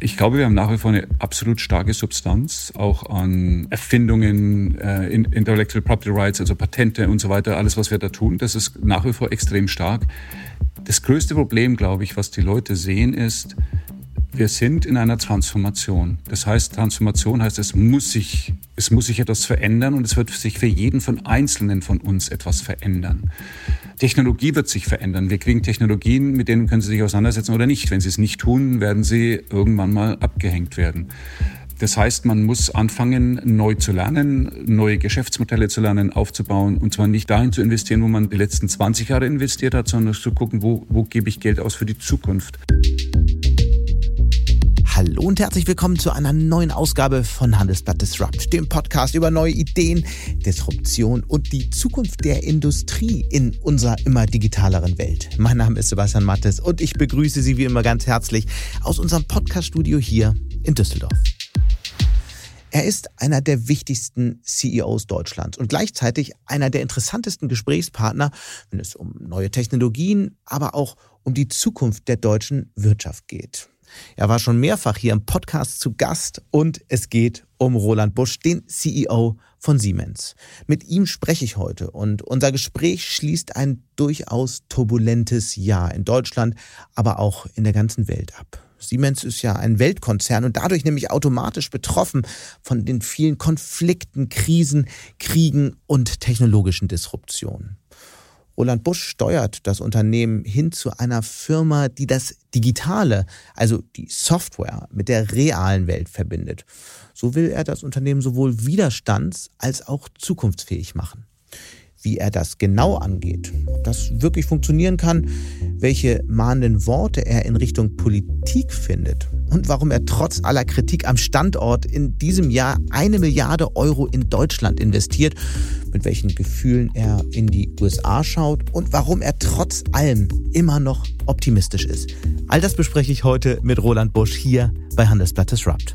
Ich glaube, wir haben nach wie vor eine absolut starke Substanz, auch an Erfindungen, äh, Intellectual Property Rights, also Patente und so weiter, alles, was wir da tun, das ist nach wie vor extrem stark. Das größte Problem, glaube ich, was die Leute sehen, ist, wir sind in einer Transformation. Das heißt, Transformation heißt, es muss sich, es muss sich etwas verändern und es wird sich für jeden von Einzelnen von uns etwas verändern. Technologie wird sich verändern. Wir kriegen Technologien, mit denen können Sie sich auseinandersetzen oder nicht. Wenn Sie es nicht tun, werden Sie irgendwann mal abgehängt werden. Das heißt, man muss anfangen, neu zu lernen, neue Geschäftsmodelle zu lernen, aufzubauen und zwar nicht dahin zu investieren, wo man die letzten 20 Jahre investiert hat, sondern zu gucken, wo, wo gebe ich Geld aus für die Zukunft. Hallo und herzlich willkommen zu einer neuen Ausgabe von Handelsblatt Disrupt, dem Podcast über neue Ideen, Disruption und die Zukunft der Industrie in unserer immer digitaleren Welt. Mein Name ist Sebastian Mattes und ich begrüße Sie wie immer ganz herzlich aus unserem Podcaststudio hier in Düsseldorf. Er ist einer der wichtigsten CEOs Deutschlands und gleichzeitig einer der interessantesten Gesprächspartner, wenn es um neue Technologien, aber auch um die Zukunft der deutschen Wirtschaft geht. Er war schon mehrfach hier im Podcast zu Gast und es geht um Roland Busch, den CEO von Siemens. Mit ihm spreche ich heute und unser Gespräch schließt ein durchaus turbulentes Jahr in Deutschland, aber auch in der ganzen Welt ab. Siemens ist ja ein Weltkonzern und dadurch nämlich automatisch betroffen von den vielen Konflikten, Krisen, Kriegen und technologischen Disruptionen. Roland Busch steuert das Unternehmen hin zu einer Firma, die das Digitale, also die Software, mit der realen Welt verbindet. So will er das Unternehmen sowohl widerstands- als auch zukunftsfähig machen wie er das genau angeht, ob das wirklich funktionieren kann, welche mahnenden Worte er in Richtung Politik findet und warum er trotz aller Kritik am Standort in diesem Jahr eine Milliarde Euro in Deutschland investiert, mit welchen Gefühlen er in die USA schaut und warum er trotz allem immer noch optimistisch ist. All das bespreche ich heute mit Roland Busch hier bei Handelsblatt Disrupt.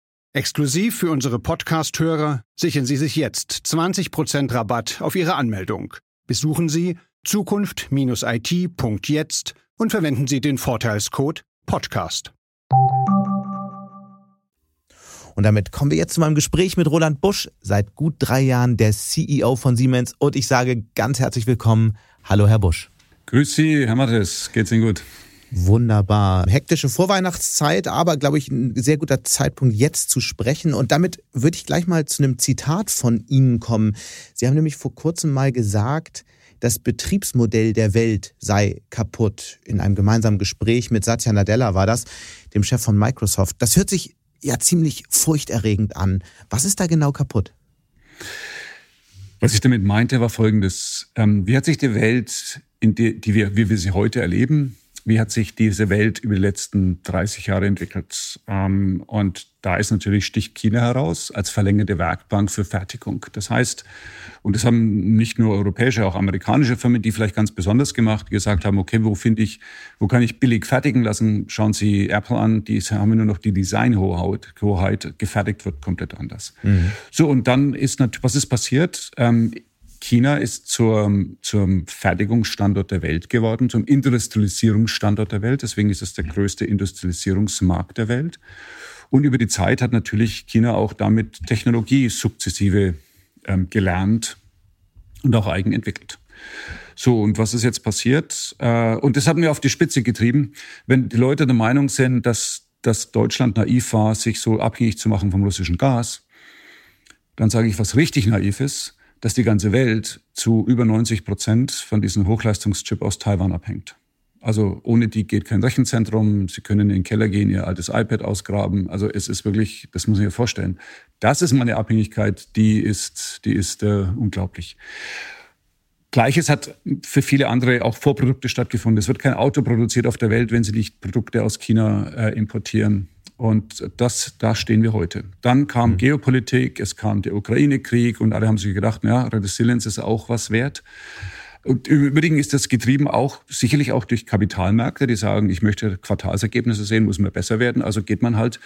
Exklusiv für unsere Podcast-Hörer sichern Sie sich jetzt 20% Rabatt auf Ihre Anmeldung. Besuchen Sie zukunft-it.jetzt und verwenden Sie den Vorteilscode Podcast. Und damit kommen wir jetzt zu meinem Gespräch mit Roland Busch, seit gut drei Jahren der CEO von Siemens. Und ich sage ganz herzlich willkommen. Hallo, Herr Busch. Grüß Sie, Herr Mattes. Geht's Ihnen gut? Wunderbar. Hektische Vorweihnachtszeit, aber glaube ich ein sehr guter Zeitpunkt jetzt zu sprechen. Und damit würde ich gleich mal zu einem Zitat von Ihnen kommen. Sie haben nämlich vor kurzem mal gesagt, das Betriebsmodell der Welt sei kaputt. In einem gemeinsamen Gespräch mit Satya Nadella war das, dem Chef von Microsoft. Das hört sich ja ziemlich furchterregend an. Was ist da genau kaputt? Was ich damit meinte, war Folgendes. Ähm, wie hat sich die Welt, in die, die wir, wie wir sie heute erleben, wie hat sich diese Welt über die letzten 30 Jahre entwickelt. Ähm, und da ist natürlich Stich China heraus als verlängerte Werkbank für Fertigung. Das heißt, und das haben nicht nur europäische, auch amerikanische Firmen, die vielleicht ganz besonders gemacht, gesagt haben, okay, wo finde ich, wo kann ich billig fertigen lassen? Schauen Sie Apple an, die haben nur noch die Designhoheit, Hoheit, gefertigt wird komplett anders. Mhm. So, und dann ist natürlich, was ist passiert? China ist zur, zum Fertigungsstandort der Welt geworden, zum Industrialisierungsstandort der Welt. Deswegen ist es der größte Industrialisierungsmarkt der Welt. Und über die Zeit hat natürlich China auch damit Technologie sukzessive ähm, gelernt und auch eigen entwickelt. So, und was ist jetzt passiert? Äh, und das hat mir auf die Spitze getrieben. Wenn die Leute der Meinung sind, dass, dass Deutschland naiv war, sich so abhängig zu machen vom russischen Gas, dann sage ich, was richtig naiv ist dass die ganze Welt zu über 90 Prozent von diesem Hochleistungschip aus Taiwan abhängt. Also ohne die geht kein Rechenzentrum. Sie können in den Keller gehen, ihr altes iPad ausgraben. Also es ist wirklich, das muss ich mir vorstellen. Das ist meine Abhängigkeit, die ist, die ist äh, unglaublich. Gleiches hat für viele andere auch Vorprodukte stattgefunden. Es wird kein Auto produziert auf der Welt, wenn sie nicht Produkte aus China äh, importieren. Und das, da stehen wir heute. Dann kam mhm. Geopolitik, es kam der Ukraine-Krieg und alle haben sich gedacht, ja, Resilience ist auch was wert. Und im Übrigen ist das getrieben auch sicherlich auch durch Kapitalmärkte, die sagen, ich möchte Quartalsergebnisse sehen, muss mir besser werden. Also geht man halt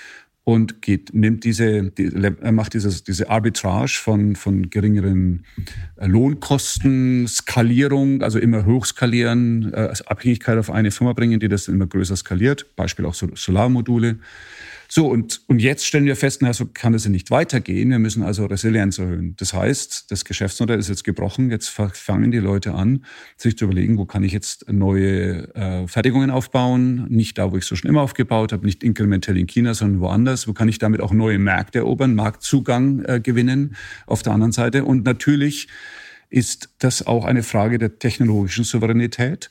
und geht, nimmt diese, die, macht dieses, diese Arbitrage von, von geringeren äh, Lohnkosten, Skalierung, also immer hochskalieren, äh, Abhängigkeit auf eine Firma bringen, die das immer größer skaliert, Beispiel auch Solarmodule. So, und, und jetzt stellen wir fest, na, so kann es ja nicht weitergehen. Wir müssen also Resilienz erhöhen. Das heißt, das Geschäftsmodell ist jetzt gebrochen. Jetzt fangen die Leute an, sich zu überlegen, wo kann ich jetzt neue äh, Fertigungen aufbauen? Nicht da, wo ich so schon immer aufgebaut habe, nicht inkrementell in China, sondern woanders. Wo kann ich damit auch neue Märkte erobern, Marktzugang äh, gewinnen auf der anderen Seite? Und natürlich ist das auch eine Frage der technologischen Souveränität.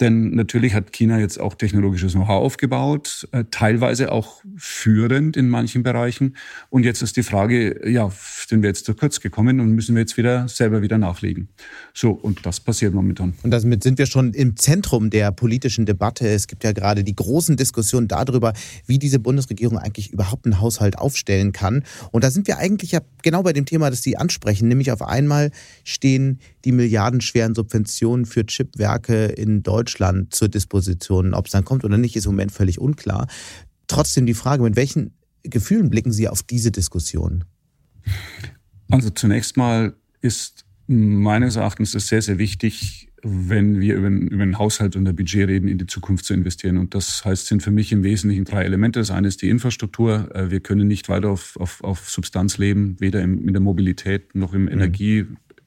Denn natürlich hat China jetzt auch technologisches Know-how aufgebaut, äh, teilweise auch führend in manchen Bereichen. Und jetzt ist die Frage, ja, sind wir jetzt zu kurz gekommen und müssen wir jetzt wieder selber wieder nachlegen. So, und das passiert momentan. Und damit sind wir schon im Zentrum der politischen Debatte. Es gibt ja gerade die großen Diskussionen darüber, wie diese Bundesregierung eigentlich überhaupt einen Haushalt aufstellen kann. Und da sind wir eigentlich ja genau bei dem Thema, das Sie ansprechen, nämlich auf einmal stehen die milliardenschweren Subventionen für Chipwerke in Deutschland zur Disposition. Ob es dann kommt oder nicht, ist im Moment völlig unklar. Trotzdem die Frage, mit welchen Gefühlen blicken Sie auf diese Diskussion? Also zunächst mal ist meines Erachtens es sehr, sehr wichtig, wenn wir über, über den Haushalt und ein Budget reden, in die Zukunft zu investieren. Und das heißt, sind für mich im Wesentlichen drei Elemente. Das eine ist die Infrastruktur. Äh, wir können nicht weiter auf, auf, auf Substanz leben, weder in, in der Mobilität noch im mhm.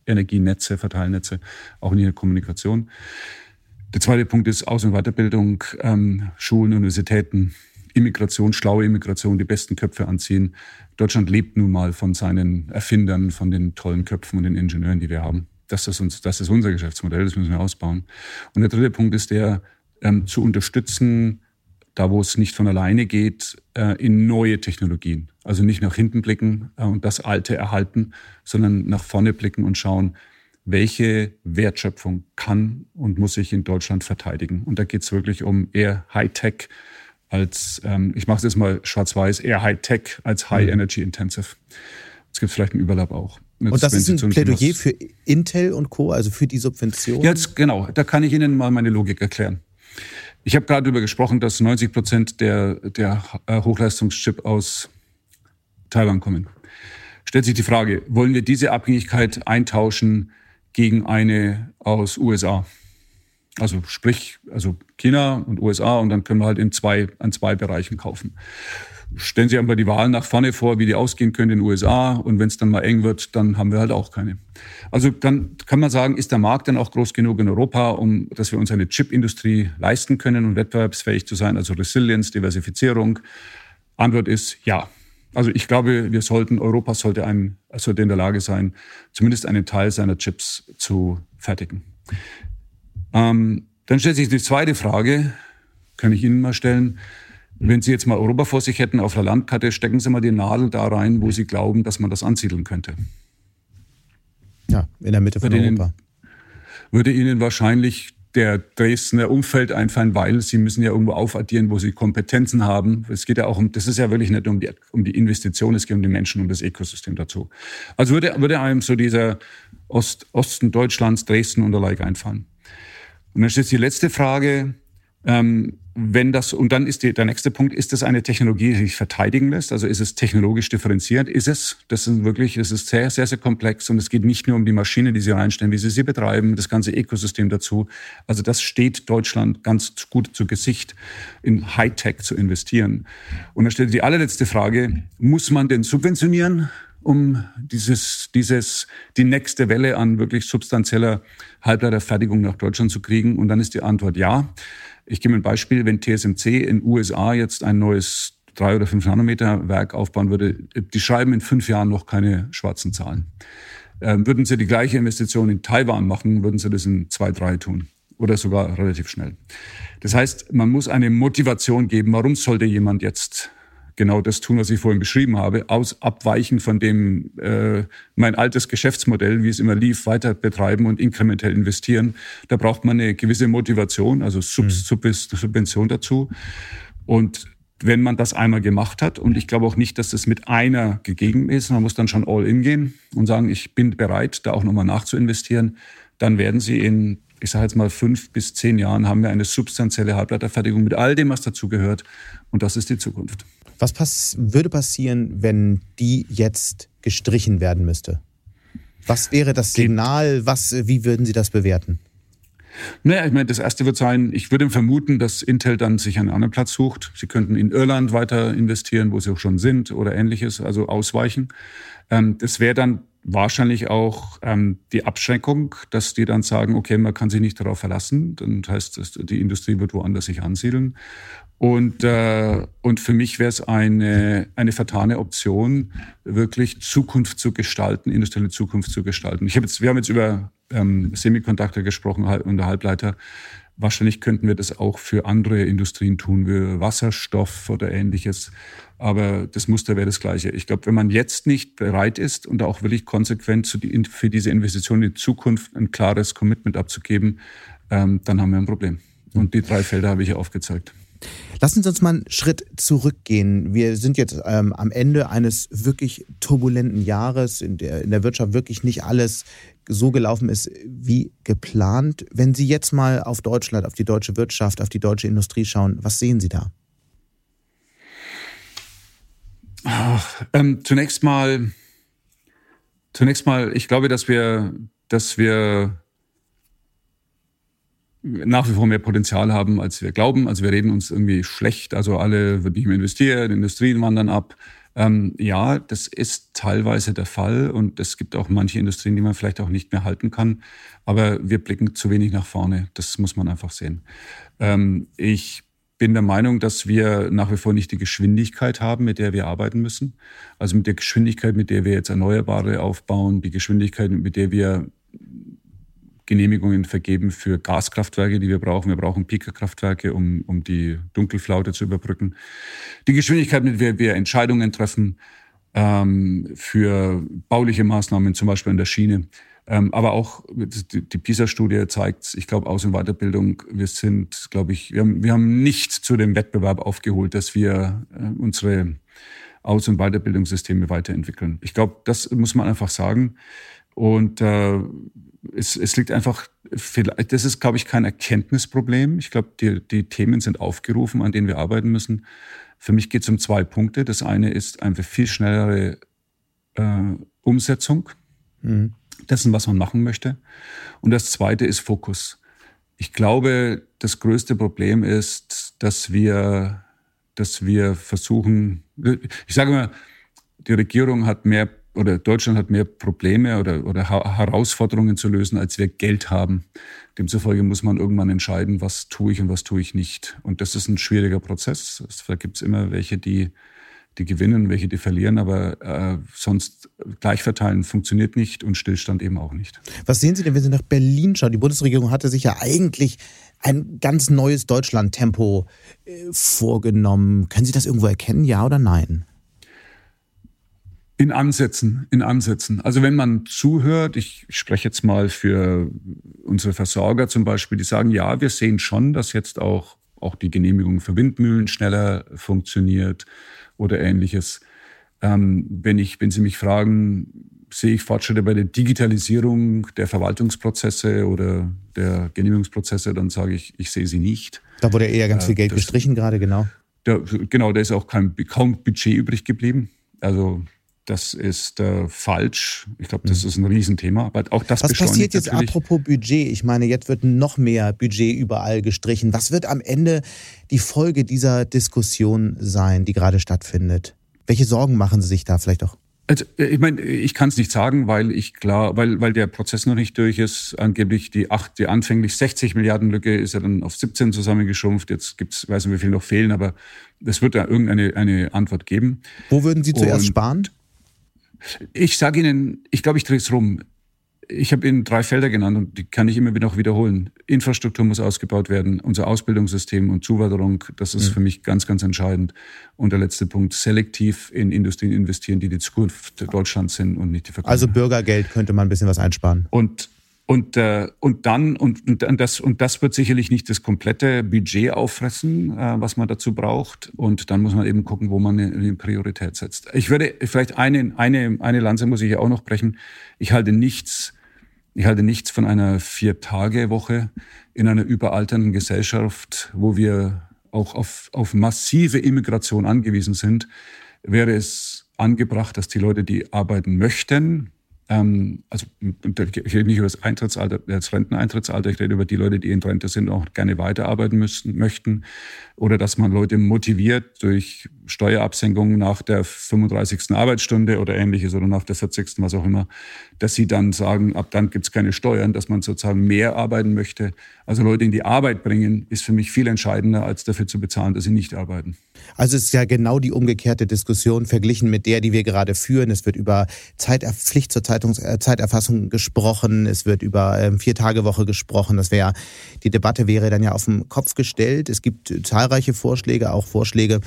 Energie, Energienetze, Verteilnetze, auch in der Kommunikation. Der zweite Punkt ist Aus- und Weiterbildung, ähm, Schulen, Universitäten, Immigration, schlaue Immigration, die besten Köpfe anziehen. Deutschland lebt nun mal von seinen Erfindern, von den tollen Köpfen und den Ingenieuren, die wir haben. Das ist, uns, das ist unser Geschäftsmodell, das müssen wir ausbauen. Und der dritte Punkt ist der, ähm, zu unterstützen, da wo es nicht von alleine geht, äh, in neue Technologien. Also nicht nach hinten blicken äh, und das Alte erhalten, sondern nach vorne blicken und schauen, welche Wertschöpfung kann und muss ich in Deutschland verteidigen. Und da geht es wirklich um eher Hightech als, ähm, ich mache es jetzt mal schwarz-weiß, eher Hightech als High mhm. Energy Intensive. Es gibt vielleicht einen Überlapp auch. Jetzt, und das ist ein Plädoyer für Intel und Co., also für die Subvention? Jetzt, genau, da kann ich Ihnen mal meine Logik erklären. Ich habe gerade darüber gesprochen, dass 90 Prozent der, der äh, Hochleistungschip aus Taiwan kommen. Stellt sich die Frage, wollen wir diese Abhängigkeit eintauschen gegen eine aus USA? Also sprich, also China und USA und dann können wir halt in zwei, an zwei Bereichen kaufen. Stellen Sie aber die Wahlen nach vorne vor, wie die ausgehen können in den USA und wenn es dann mal eng wird, dann haben wir halt auch keine. Also dann kann man sagen, ist der Markt dann auch groß genug in Europa, um dass wir uns eine Chipindustrie leisten können und wettbewerbsfähig zu sein, also Resilienz, Diversifizierung? Antwort ist ja. Also ich glaube, wir sollten, Europa sollte, ein, sollte in der Lage sein, zumindest einen Teil seiner Chips zu fertigen. Ähm, dann stellt sich die zweite Frage, kann ich Ihnen mal stellen. Wenn Sie jetzt mal Europa vor sich hätten auf der Landkarte, stecken Sie mal die Nadel da rein, wo Sie glauben, dass man das ansiedeln könnte. Ja, in der Mitte von würde Europa. Ihnen, würde Ihnen wahrscheinlich der Dresdner Umfeld einfallen, weil Sie müssen ja irgendwo aufaddieren, wo Sie Kompetenzen haben. Es geht ja auch um, das ist ja wirklich nicht um die, um die Investition, es geht um die Menschen und das Ökosystem dazu. Also würde, würde einem so dieser Ost, Osten Deutschlands, Dresden und der Like einfallen. Und dann steht die letzte Frage, ähm, wenn das, und dann ist die, der nächste Punkt, ist das eine Technologie, die sich verteidigen lässt? Also ist es technologisch differenziert? Ist es? Das ist wirklich, es ist sehr, sehr, sehr komplex und es geht nicht nur um die Maschine, die Sie reinstellen, wie Sie sie betreiben, das ganze Ökosystem dazu. Also das steht Deutschland ganz gut zu Gesicht, in Hightech zu investieren. Und dann stellt die allerletzte Frage, muss man denn subventionieren? um dieses, dieses, die nächste Welle an wirklich substanzieller Halbleiterfertigung nach Deutschland zu kriegen? Und dann ist die Antwort ja. Ich gebe ein Beispiel, wenn TSMC in USA jetzt ein neues drei oder fünf Nanometer Werk aufbauen würde, die schreiben in fünf Jahren noch keine schwarzen Zahlen. Ähm, würden sie die gleiche Investition in Taiwan machen, würden sie das in zwei, drei tun oder sogar relativ schnell. Das heißt, man muss eine Motivation geben, warum sollte jemand jetzt genau das tun, was ich vorhin beschrieben habe, aus abweichen von dem äh, mein altes Geschäftsmodell, wie es immer lief, weiter betreiben und inkrementell investieren. Da braucht man eine gewisse Motivation, also Sub mhm. Subvention dazu. Und wenn man das einmal gemacht hat, und ich glaube auch nicht, dass das mit einer gegeben ist, man muss dann schon all in gehen und sagen, ich bin bereit, da auch nochmal nachzuinvestieren, dann werden Sie in, ich sage jetzt mal, fünf bis zehn Jahren haben wir eine substanzielle Halbleiterfertigung mit all dem, was dazugehört. Und das ist die Zukunft. Was pass würde passieren, wenn die jetzt gestrichen werden müsste? Was wäre das Signal? Was, wie würden Sie das bewerten? Naja, ich meine, das erste wird sein, ich würde vermuten, dass Intel dann sich einen anderen Platz sucht. Sie könnten in Irland weiter investieren, wo sie auch schon sind oder ähnliches, also ausweichen. Ähm, das wäre dann wahrscheinlich auch ähm, die Abschränkung, dass die dann sagen, okay, man kann sich nicht darauf verlassen. Dann heißt, die Industrie wird woanders sich ansiedeln. Und, äh, und für mich wäre es eine, eine vertane Option, wirklich Zukunft zu gestalten, industrielle Zukunft zu gestalten. Ich hab jetzt, wir haben jetzt über ähm, Semiconductor gesprochen und Halbleiter. Wahrscheinlich könnten wir das auch für andere Industrien tun, wie Wasserstoff oder ähnliches. Aber das Muster wäre das gleiche. Ich glaube, wenn man jetzt nicht bereit ist und auch wirklich konsequent für diese Investition in die Zukunft ein klares Commitment abzugeben, ähm, dann haben wir ein Problem. Und die drei Felder habe ich aufgezeigt. Lassen Sie uns mal einen Schritt zurückgehen. Wir sind jetzt ähm, am Ende eines wirklich turbulenten Jahres, in der in der Wirtschaft wirklich nicht alles so gelaufen ist wie geplant. Wenn Sie jetzt mal auf Deutschland, auf die deutsche Wirtschaft, auf die deutsche Industrie schauen, was sehen Sie da? Ach, ähm, zunächst mal, zunächst mal, ich glaube, dass wir, dass wir nach wie vor mehr Potenzial haben, als wir glauben. Also wir reden uns irgendwie schlecht. Also alle wird nicht mehr investieren, Industrien wandern ab. Ähm, ja, das ist teilweise der Fall und es gibt auch manche Industrien, die man vielleicht auch nicht mehr halten kann. Aber wir blicken zu wenig nach vorne. Das muss man einfach sehen. Ähm, ich bin der Meinung, dass wir nach wie vor nicht die Geschwindigkeit haben, mit der wir arbeiten müssen. Also mit der Geschwindigkeit, mit der wir jetzt Erneuerbare aufbauen, die Geschwindigkeit, mit der wir Genehmigungen vergeben für Gaskraftwerke, die wir brauchen. Wir brauchen Pika-Kraftwerke, um, um die Dunkelflaute zu überbrücken. Die Geschwindigkeit, mit der wir Entscheidungen treffen ähm, für bauliche Maßnahmen, zum Beispiel an der Schiene. Ähm, aber auch die, die PISA-Studie zeigt, ich glaube, Aus- und Weiterbildung, wir sind, glaube ich, wir haben, wir haben nicht zu dem Wettbewerb aufgeholt, dass wir äh, unsere Aus- und Weiterbildungssysteme weiterentwickeln. Ich glaube, das muss man einfach sagen. Und äh, es, es liegt einfach, das ist, glaube ich, kein Erkenntnisproblem. Ich glaube, die, die Themen sind aufgerufen, an denen wir arbeiten müssen. Für mich geht es um zwei Punkte. Das eine ist einfach viel schnellere äh, Umsetzung mhm. dessen, was man machen möchte. Und das zweite ist Fokus. Ich glaube, das größte Problem ist, dass wir, dass wir versuchen, ich sage mal, die Regierung hat mehr oder Deutschland hat mehr Probleme oder, oder Herausforderungen zu lösen, als wir Geld haben. Demzufolge muss man irgendwann entscheiden, was tue ich und was tue ich nicht. Und das ist ein schwieriger Prozess. Da gibt es immer welche, die, die gewinnen, welche, die verlieren, aber äh, sonst Gleichverteilen funktioniert nicht und Stillstand eben auch nicht. Was sehen Sie denn, wenn Sie nach Berlin schauen? Die Bundesregierung hatte sich ja eigentlich ein ganz neues Deutschland-Tempo äh, vorgenommen. Können Sie das irgendwo erkennen, ja oder nein? In Ansätzen, in Ansätzen. Also wenn man zuhört, ich spreche jetzt mal für unsere Versorger zum Beispiel, die sagen, ja, wir sehen schon, dass jetzt auch, auch die Genehmigung für Windmühlen schneller funktioniert oder ähnliches. Ähm, wenn, ich, wenn Sie mich fragen, sehe ich Fortschritte bei der Digitalisierung der Verwaltungsprozesse oder der Genehmigungsprozesse, dann sage ich, ich sehe sie nicht. Da wurde eher ganz äh, viel Geld das, gestrichen gerade, genau. Da, genau, da ist auch kein, kaum Budget übrig geblieben. Also das ist äh, falsch. Ich glaube, das mhm. ist ein Riesenthema. Aber auch das Was passiert jetzt apropos Budget? Ich meine, jetzt wird noch mehr Budget überall gestrichen. Was wird am Ende die Folge dieser Diskussion sein, die gerade stattfindet? Welche Sorgen machen Sie sich da vielleicht auch? Also, äh, ich meine, ich kann es nicht sagen, weil ich klar, weil, weil der Prozess noch nicht durch ist. Angeblich die acht, die anfänglich 60 Milliarden Lücke ist ja dann auf 17 zusammengeschrumpft. Jetzt gibt's, weiß nicht, wie viel noch fehlen, aber es wird da irgendeine eine Antwort geben. Wo würden Sie zuerst Und sparen? Ich sage Ihnen, ich glaube, ich drehe es rum. ich habe Ihnen drei Felder genannt und die kann ich immer wieder noch wiederholen. Infrastruktur muss ausgebaut werden, unser Ausbildungssystem und Zuwanderung, das ist mhm. für mich ganz, ganz entscheidend. Und der letzte Punkt, selektiv in Industrien investieren, die die Zukunft Deutschlands sind und nicht die Vergangenheit. Also Bürgergeld könnte man ein bisschen was einsparen. Und und, äh, und dann, und, und, das, und das wird sicherlich nicht das komplette Budget auffressen, äh, was man dazu braucht. Und dann muss man eben gucken, wo man eine, Priorität setzt. Ich würde vielleicht eine, eine, eine Lanze muss ich auch noch brechen. Ich halte nichts, ich halte nichts von einer Vier-Tage-Woche in einer überalternden Gesellschaft, wo wir auch auf, auf massive Immigration angewiesen sind. Wäre es angebracht, dass die Leute, die arbeiten möchten, ähm, also ich rede nicht über das Eintrittsalter, das Renteneintrittsalter, ich rede über die Leute, die in Rente sind, auch gerne weiterarbeiten müssen, möchten. Oder dass man Leute motiviert durch Steuerabsenkungen nach der 35. Arbeitsstunde oder ähnliches oder nach der 40. was auch immer, dass sie dann sagen, ab dann gibt es keine Steuern, dass man sozusagen mehr arbeiten möchte. Also Leute in die Arbeit bringen, ist für mich viel entscheidender, als dafür zu bezahlen, dass sie nicht arbeiten. Also es ist ja genau die umgekehrte Diskussion verglichen mit der, die wir gerade führen. Es wird über Zeitpflicht zur Zeitungs äh, Zeiterfassung gesprochen, es wird über ähm, Vier-Tage-Woche gesprochen. Das wäre die Debatte wäre dann ja auf den Kopf gestellt. Es gibt zahlreiche Vorschläge, auch Vorschläge,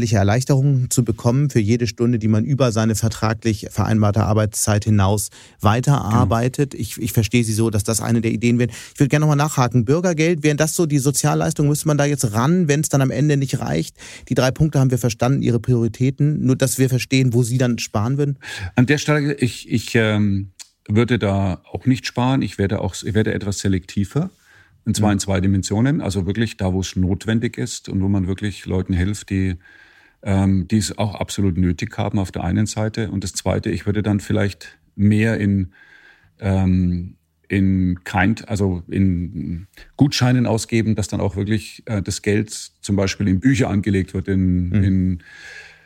steuerliche Erleichterungen zu bekommen für jede Stunde, die man über seine vertraglich vereinbarte Arbeitszeit hinaus weiterarbeitet. Genau. Ich, ich verstehe Sie so, dass das eine der Ideen wäre. Ich würde gerne nochmal nachhaken. Bürgergeld, wären das so die Sozialleistung? Müsste man da jetzt ran, wenn es dann am Ende nicht reicht? Die drei Punkte haben wir verstanden, Ihre Prioritäten. Nur, dass wir verstehen, wo Sie dann sparen würden? An der Stelle, ich, ich ähm, würde da auch nicht sparen. Ich werde auch, ich werde etwas selektiver. Und zwar in mhm. zwei Dimensionen. Also wirklich da, wo es notwendig ist und wo man wirklich Leuten hilft, die ähm, die es auch absolut nötig haben auf der einen Seite. Und das Zweite, ich würde dann vielleicht mehr in ähm, in Kind, also in Gutscheinen ausgeben, dass dann auch wirklich äh, das Geld zum Beispiel in Bücher angelegt wird, in, mhm. in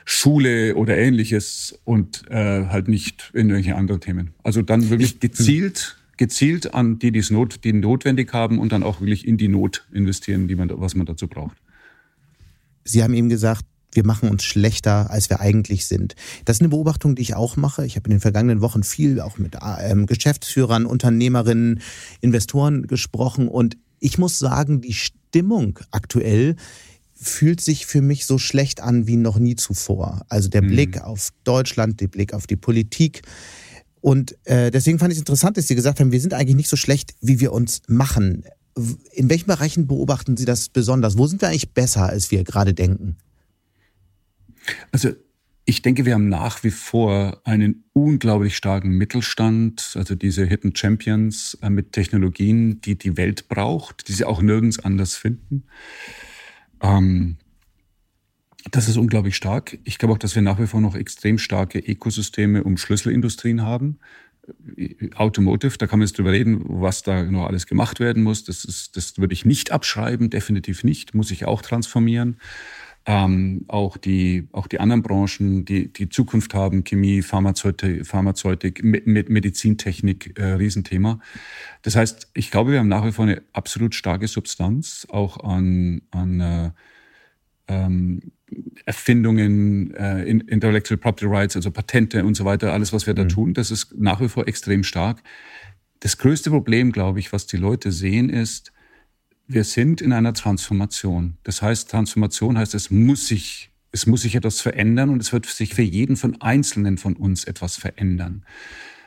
Schule oder ähnliches und äh, halt nicht in irgendwelche anderen Themen. Also dann wirklich gezielt, gezielt an die, die es not, die notwendig haben und dann auch wirklich in die Not investieren, die man, was man dazu braucht. Sie haben eben gesagt, wir machen uns schlechter, als wir eigentlich sind. Das ist eine Beobachtung, die ich auch mache. Ich habe in den vergangenen Wochen viel auch mit ähm, Geschäftsführern, Unternehmerinnen, Investoren gesprochen und ich muss sagen, die Stimmung aktuell fühlt sich für mich so schlecht an wie noch nie zuvor. Also der mhm. Blick auf Deutschland, der Blick auf die Politik. Und äh, deswegen fand ich es interessant, dass Sie gesagt haben, wir sind eigentlich nicht so schlecht, wie wir uns machen. In welchen Bereichen beobachten Sie das besonders? Wo sind wir eigentlich besser, als wir gerade denken? Also ich denke, wir haben nach wie vor einen unglaublich starken Mittelstand, also diese Hidden Champions äh, mit Technologien, die die Welt braucht, die sie auch nirgends anders finden. Ähm, das ist unglaublich stark. Ich glaube auch, dass wir nach wie vor noch extrem starke Ökosysteme um Schlüsselindustrien haben. Automotive, da kann man jetzt drüber reden, was da noch alles gemacht werden muss. Das, ist, das würde ich nicht abschreiben, definitiv nicht, muss ich auch transformieren ähm, auch die auch die anderen Branchen, die die Zukunft haben, Chemie, Pharmazeutik, Pharmazeutik mit, mit Medizintechnik, äh, Riesenthema. Das heißt, ich glaube, wir haben nach wie vor eine absolut starke Substanz auch an an äh, ähm, Erfindungen, äh, Intellectual Property Rights, also Patente und so weiter, alles, was wir da mhm. tun, das ist nach wie vor extrem stark. Das größte Problem, glaube ich, was die Leute sehen, ist, wir sind in einer Transformation. Das heißt, Transformation heißt, es muss sich, es muss sich etwas verändern und es wird sich für jeden von Einzelnen von uns etwas verändern.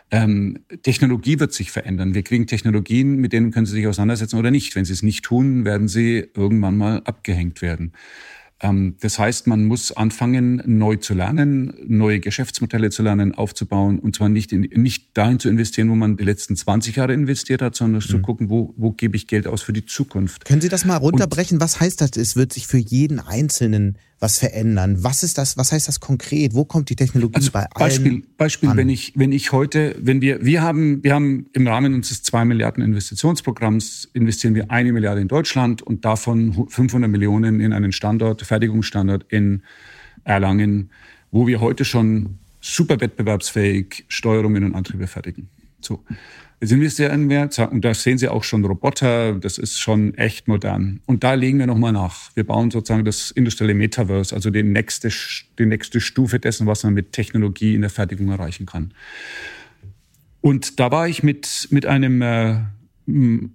Ähm, Technologie wird sich verändern. Wir kriegen Technologien, mit denen können Sie sich auseinandersetzen oder nicht. Wenn Sie es nicht tun, werden Sie irgendwann mal abgehängt werden. Ähm, das heißt, man muss anfangen, neu zu lernen, neue Geschäftsmodelle zu lernen, aufzubauen und zwar nicht, in, nicht dahin zu investieren, wo man die letzten 20 Jahre investiert hat, sondern mhm. zu gucken, wo, wo gebe ich Geld aus für die Zukunft. Können Sie das mal runterbrechen? Und, was heißt das? Es wird sich für jeden Einzelnen was verändern? Was ist das? Was heißt das konkret? Wo kommt die Technologie also bei allen Beispiel, Beispiel, an? wenn ich, wenn ich heute, wenn wir, wir haben, wir haben im Rahmen unseres zwei Milliarden Investitionsprogramms investieren wir eine Milliarde in Deutschland und davon 500 Millionen in einen Standort, Fertigungsstandort in Erlangen, wo wir heute schon super wettbewerbsfähig Steuerungen und Antriebe fertigen. So. Investieren wir, und da sehen Sie auch schon Roboter, das ist schon echt modern. Und da legen wir nochmal nach. Wir bauen sozusagen das industrielle Metaverse, also die nächste, die nächste Stufe dessen, was man mit Technologie in der Fertigung erreichen kann. Und da war ich mit, mit einem, äh,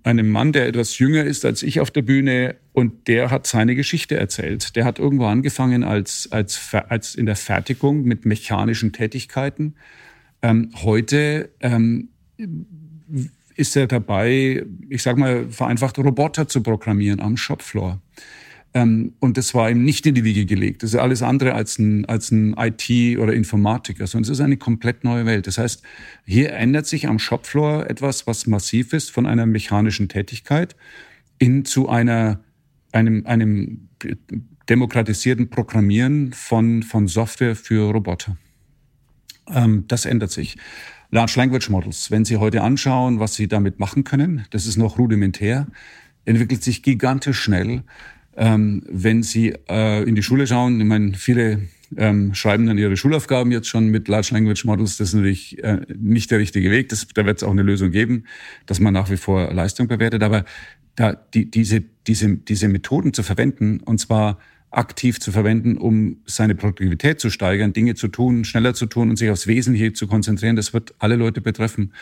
einem Mann, der etwas jünger ist als ich auf der Bühne und der hat seine Geschichte erzählt. Der hat irgendwo angefangen als, als, als in der Fertigung mit mechanischen Tätigkeiten. Ähm, heute ähm, ist er dabei, ich sag mal, vereinfacht Roboter zu programmieren am Shopfloor. Ähm, und das war ihm nicht in die Wiege gelegt. Das ist alles andere als ein, als ein IT- oder Informatiker, sondern es ist eine komplett neue Welt. Das heißt, hier ändert sich am Shopfloor etwas, was massiv ist, von einer mechanischen Tätigkeit hin zu einer, einem, einem demokratisierten Programmieren von, von Software für Roboter. Ähm, das ändert sich. Large Language Models, wenn Sie heute anschauen, was Sie damit machen können, das ist noch rudimentär, entwickelt sich gigantisch schnell. Ähm, wenn Sie äh, in die Schule schauen, ich meine, viele ähm, schreiben dann ihre Schulaufgaben jetzt schon mit Large Language Models. Das ist natürlich äh, nicht der richtige Weg. Das, da wird es auch eine Lösung geben, dass man nach wie vor Leistung bewertet. Aber da die, diese, diese, diese Methoden zu verwenden, und zwar aktiv zu verwenden, um seine Produktivität zu steigern, Dinge zu tun, schneller zu tun und sich aufs Wesentliche zu konzentrieren. Das wird alle Leute betreffen.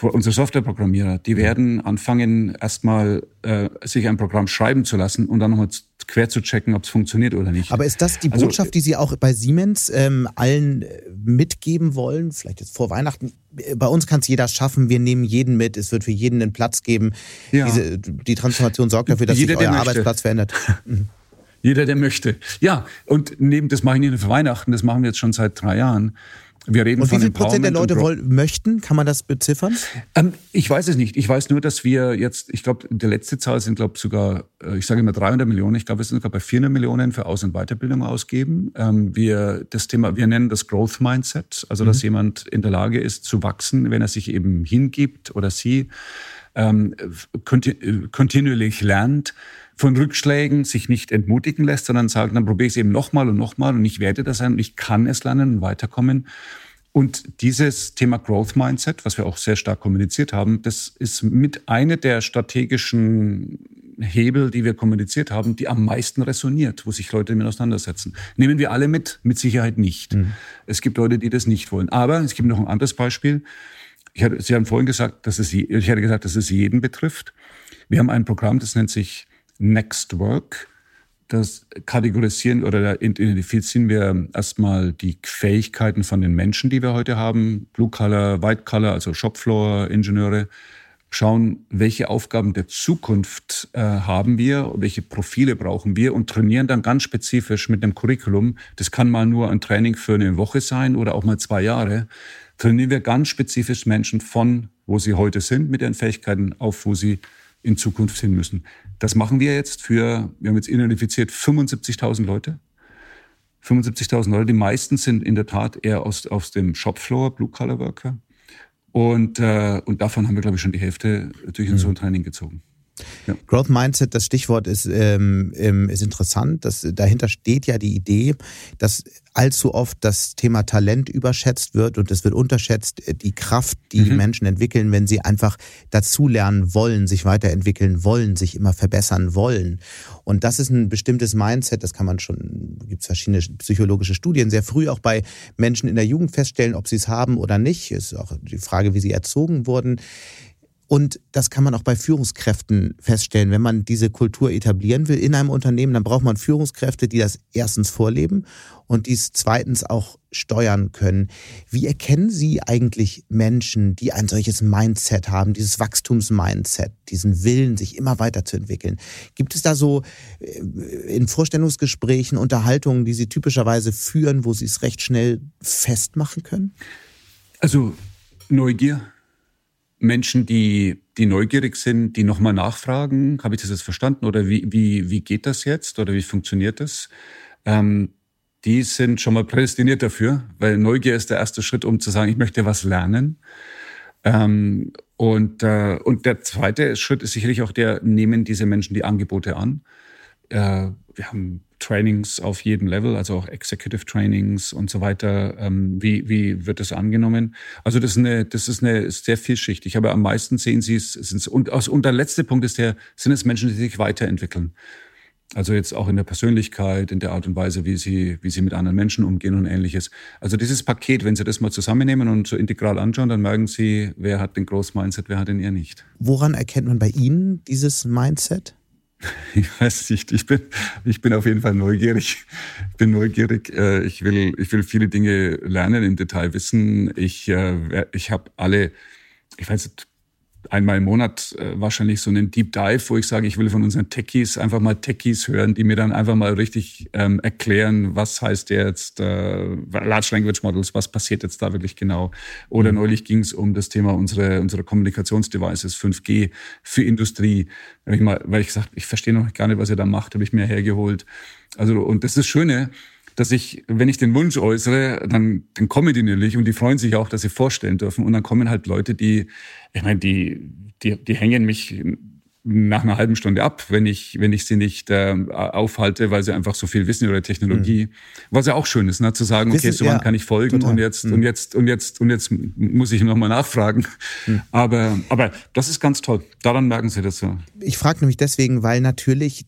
Unsere Softwareprogrammierer, die werden anfangen, erstmal äh, sich ein Programm schreiben zu lassen und dann nochmal quer zu checken, ob es funktioniert oder nicht. Aber ist das die also, Botschaft, also, die Sie auch bei Siemens ähm, allen äh, mitgeben wollen? Vielleicht jetzt vor Weihnachten. Bei uns kann es jeder schaffen. Wir nehmen jeden mit. Es wird für jeden einen Platz geben. Ja. Diese, die Transformation sorgt dafür, dass Jeder, sich euer Arbeitsplatz verändert. Jeder, der möchte. Ja, und neben, das mache ich nicht nur für Weihnachten, das machen wir jetzt schon seit drei Jahren. Wir reden und wie viel Prozent der Leute wollen, möchten? Kann man das beziffern? Ähm, ich weiß es nicht. Ich weiß nur, dass wir jetzt, ich glaube, der letzte Zahl sind, glaube sogar, äh, ich sage immer 300 Millionen. Ich glaube, wir sind sogar bei 400 Millionen für Aus- und Weiterbildung ausgeben. Ähm, wir, das Thema, wir nennen das Growth Mindset. Also, dass mhm. jemand in der Lage ist zu wachsen, wenn er sich eben hingibt oder sie ähm, kontinuierlich lernt von Rückschlägen sich nicht entmutigen lässt, sondern sagt, dann probiere ich es eben nochmal und nochmal und ich werde das sein und ich kann es lernen und weiterkommen. Und dieses Thema Growth Mindset, was wir auch sehr stark kommuniziert haben, das ist mit einer der strategischen Hebel, die wir kommuniziert haben, die am meisten resoniert, wo sich Leute damit auseinandersetzen. Nehmen wir alle mit? Mit Sicherheit nicht. Mhm. Es gibt Leute, die das nicht wollen. Aber es gibt noch ein anderes Beispiel. Ich hatte, Sie haben vorhin gesagt, dass es, ich hatte gesagt, dass es jeden betrifft. Wir haben ein Programm, das nennt sich Next Work. Das kategorisieren oder identifizieren wir erstmal die Fähigkeiten von den Menschen, die wir heute haben. Blue Color, White Color, also Shopfloor, Ingenieure. Schauen, welche Aufgaben der Zukunft äh, haben wir, welche Profile brauchen wir und trainieren dann ganz spezifisch mit einem Curriculum. Das kann mal nur ein Training für eine Woche sein oder auch mal zwei Jahre. Trainieren wir ganz spezifisch Menschen von, wo sie heute sind mit ihren Fähigkeiten, auf wo sie in Zukunft hin müssen. Das machen wir jetzt für, wir haben jetzt identifiziert 75.000 Leute. 75.000 Leute, die meisten sind in der Tat eher aus, aus dem Shopfloor, Blue-Collar-Worker. Und, äh, und davon haben wir, glaube ich, schon die Hälfte durch in so ein Training gezogen. Ja. Growth Mindset, das Stichwort ist, ähm, ähm, ist interessant. Das, dahinter steht ja die Idee, dass allzu oft das Thema Talent überschätzt wird und es wird unterschätzt, äh, die Kraft, die mhm. Menschen entwickeln, wenn sie einfach dazulernen wollen, sich weiterentwickeln wollen, sich immer verbessern wollen. Und das ist ein bestimmtes Mindset, das kann man schon, gibt es verschiedene psychologische Studien, sehr früh auch bei Menschen in der Jugend feststellen, ob sie es haben oder nicht. Ist auch die Frage, wie sie erzogen wurden. Und das kann man auch bei Führungskräften feststellen. Wenn man diese Kultur etablieren will in einem Unternehmen, dann braucht man Führungskräfte, die das erstens vorleben und dies zweitens auch steuern können. Wie erkennen Sie eigentlich Menschen, die ein solches Mindset haben, dieses Wachstumsmindset, diesen Willen, sich immer weiterzuentwickeln? Gibt es da so äh, in Vorstellungsgesprächen Unterhaltungen, die Sie typischerweise führen, wo Sie es recht schnell festmachen können? Also Neugier Menschen, die, die neugierig sind, die nochmal nachfragen, habe ich das jetzt verstanden oder wie, wie, wie geht das jetzt oder wie funktioniert das? Ähm, die sind schon mal prädestiniert dafür, weil Neugier ist der erste Schritt, um zu sagen, ich möchte was lernen. Ähm, und, äh, und der zweite Schritt ist sicherlich auch der, nehmen diese Menschen die Angebote an. Äh, wir haben Trainings auf jedem Level, also auch Executive Trainings und so weiter. Ähm, wie, wie wird das angenommen? Also das ist eine, das ist eine sehr vielschichtig. Aber am meisten sehen Sie es, sind und, und der letzte Punkt ist der, sind es Menschen, die sich weiterentwickeln. Also jetzt auch in der Persönlichkeit, in der Art und Weise, wie sie, wie sie mit anderen Menschen umgehen und ähnliches. Also dieses Paket, wenn Sie das mal zusammennehmen und so integral anschauen, dann merken Sie, wer hat den Groß-Mindset, wer hat den eher nicht. Woran erkennt man bei Ihnen dieses Mindset? Ich weiß nicht, ich bin, ich bin auf jeden Fall neugierig. Ich bin neugierig. Äh, ich will, ich will viele Dinge lernen, im Detail wissen. Ich, äh, ich habe alle, ich weiß nicht, einmal im Monat äh, wahrscheinlich so einen Deep Dive, wo ich sage, ich will von unseren Techies einfach mal Techies hören, die mir dann einfach mal richtig ähm, erklären, was heißt jetzt äh, Large Language Models, was passiert jetzt da wirklich genau. Oder mhm. neulich ging es um das Thema unsere, unsere Kommunikationsdevices 5G für Industrie. ich mal, weil ich gesagt, ich verstehe noch gar nicht, was ihr da macht, habe ich mir hergeholt. Also und das ist das Schöne, dass ich, wenn ich den Wunsch äußere, dann, dann kommen die nämlich und die freuen sich auch, dass sie vorstellen dürfen. Und dann kommen halt Leute, die, ich meine, die, die, die hängen mich nach einer halben Stunde ab, wenn ich, wenn ich sie nicht äh, aufhalte, weil sie einfach so viel wissen über Technologie. Mhm. Was ja auch schön ist, ne? zu sagen, wissen, okay, so wann ja, kann ich folgen total. und jetzt, mhm. und jetzt, und jetzt, und jetzt muss ich nochmal nachfragen. Mhm. Aber, aber das ist ganz toll. Daran merken Sie das so. Ich frage nämlich deswegen, weil natürlich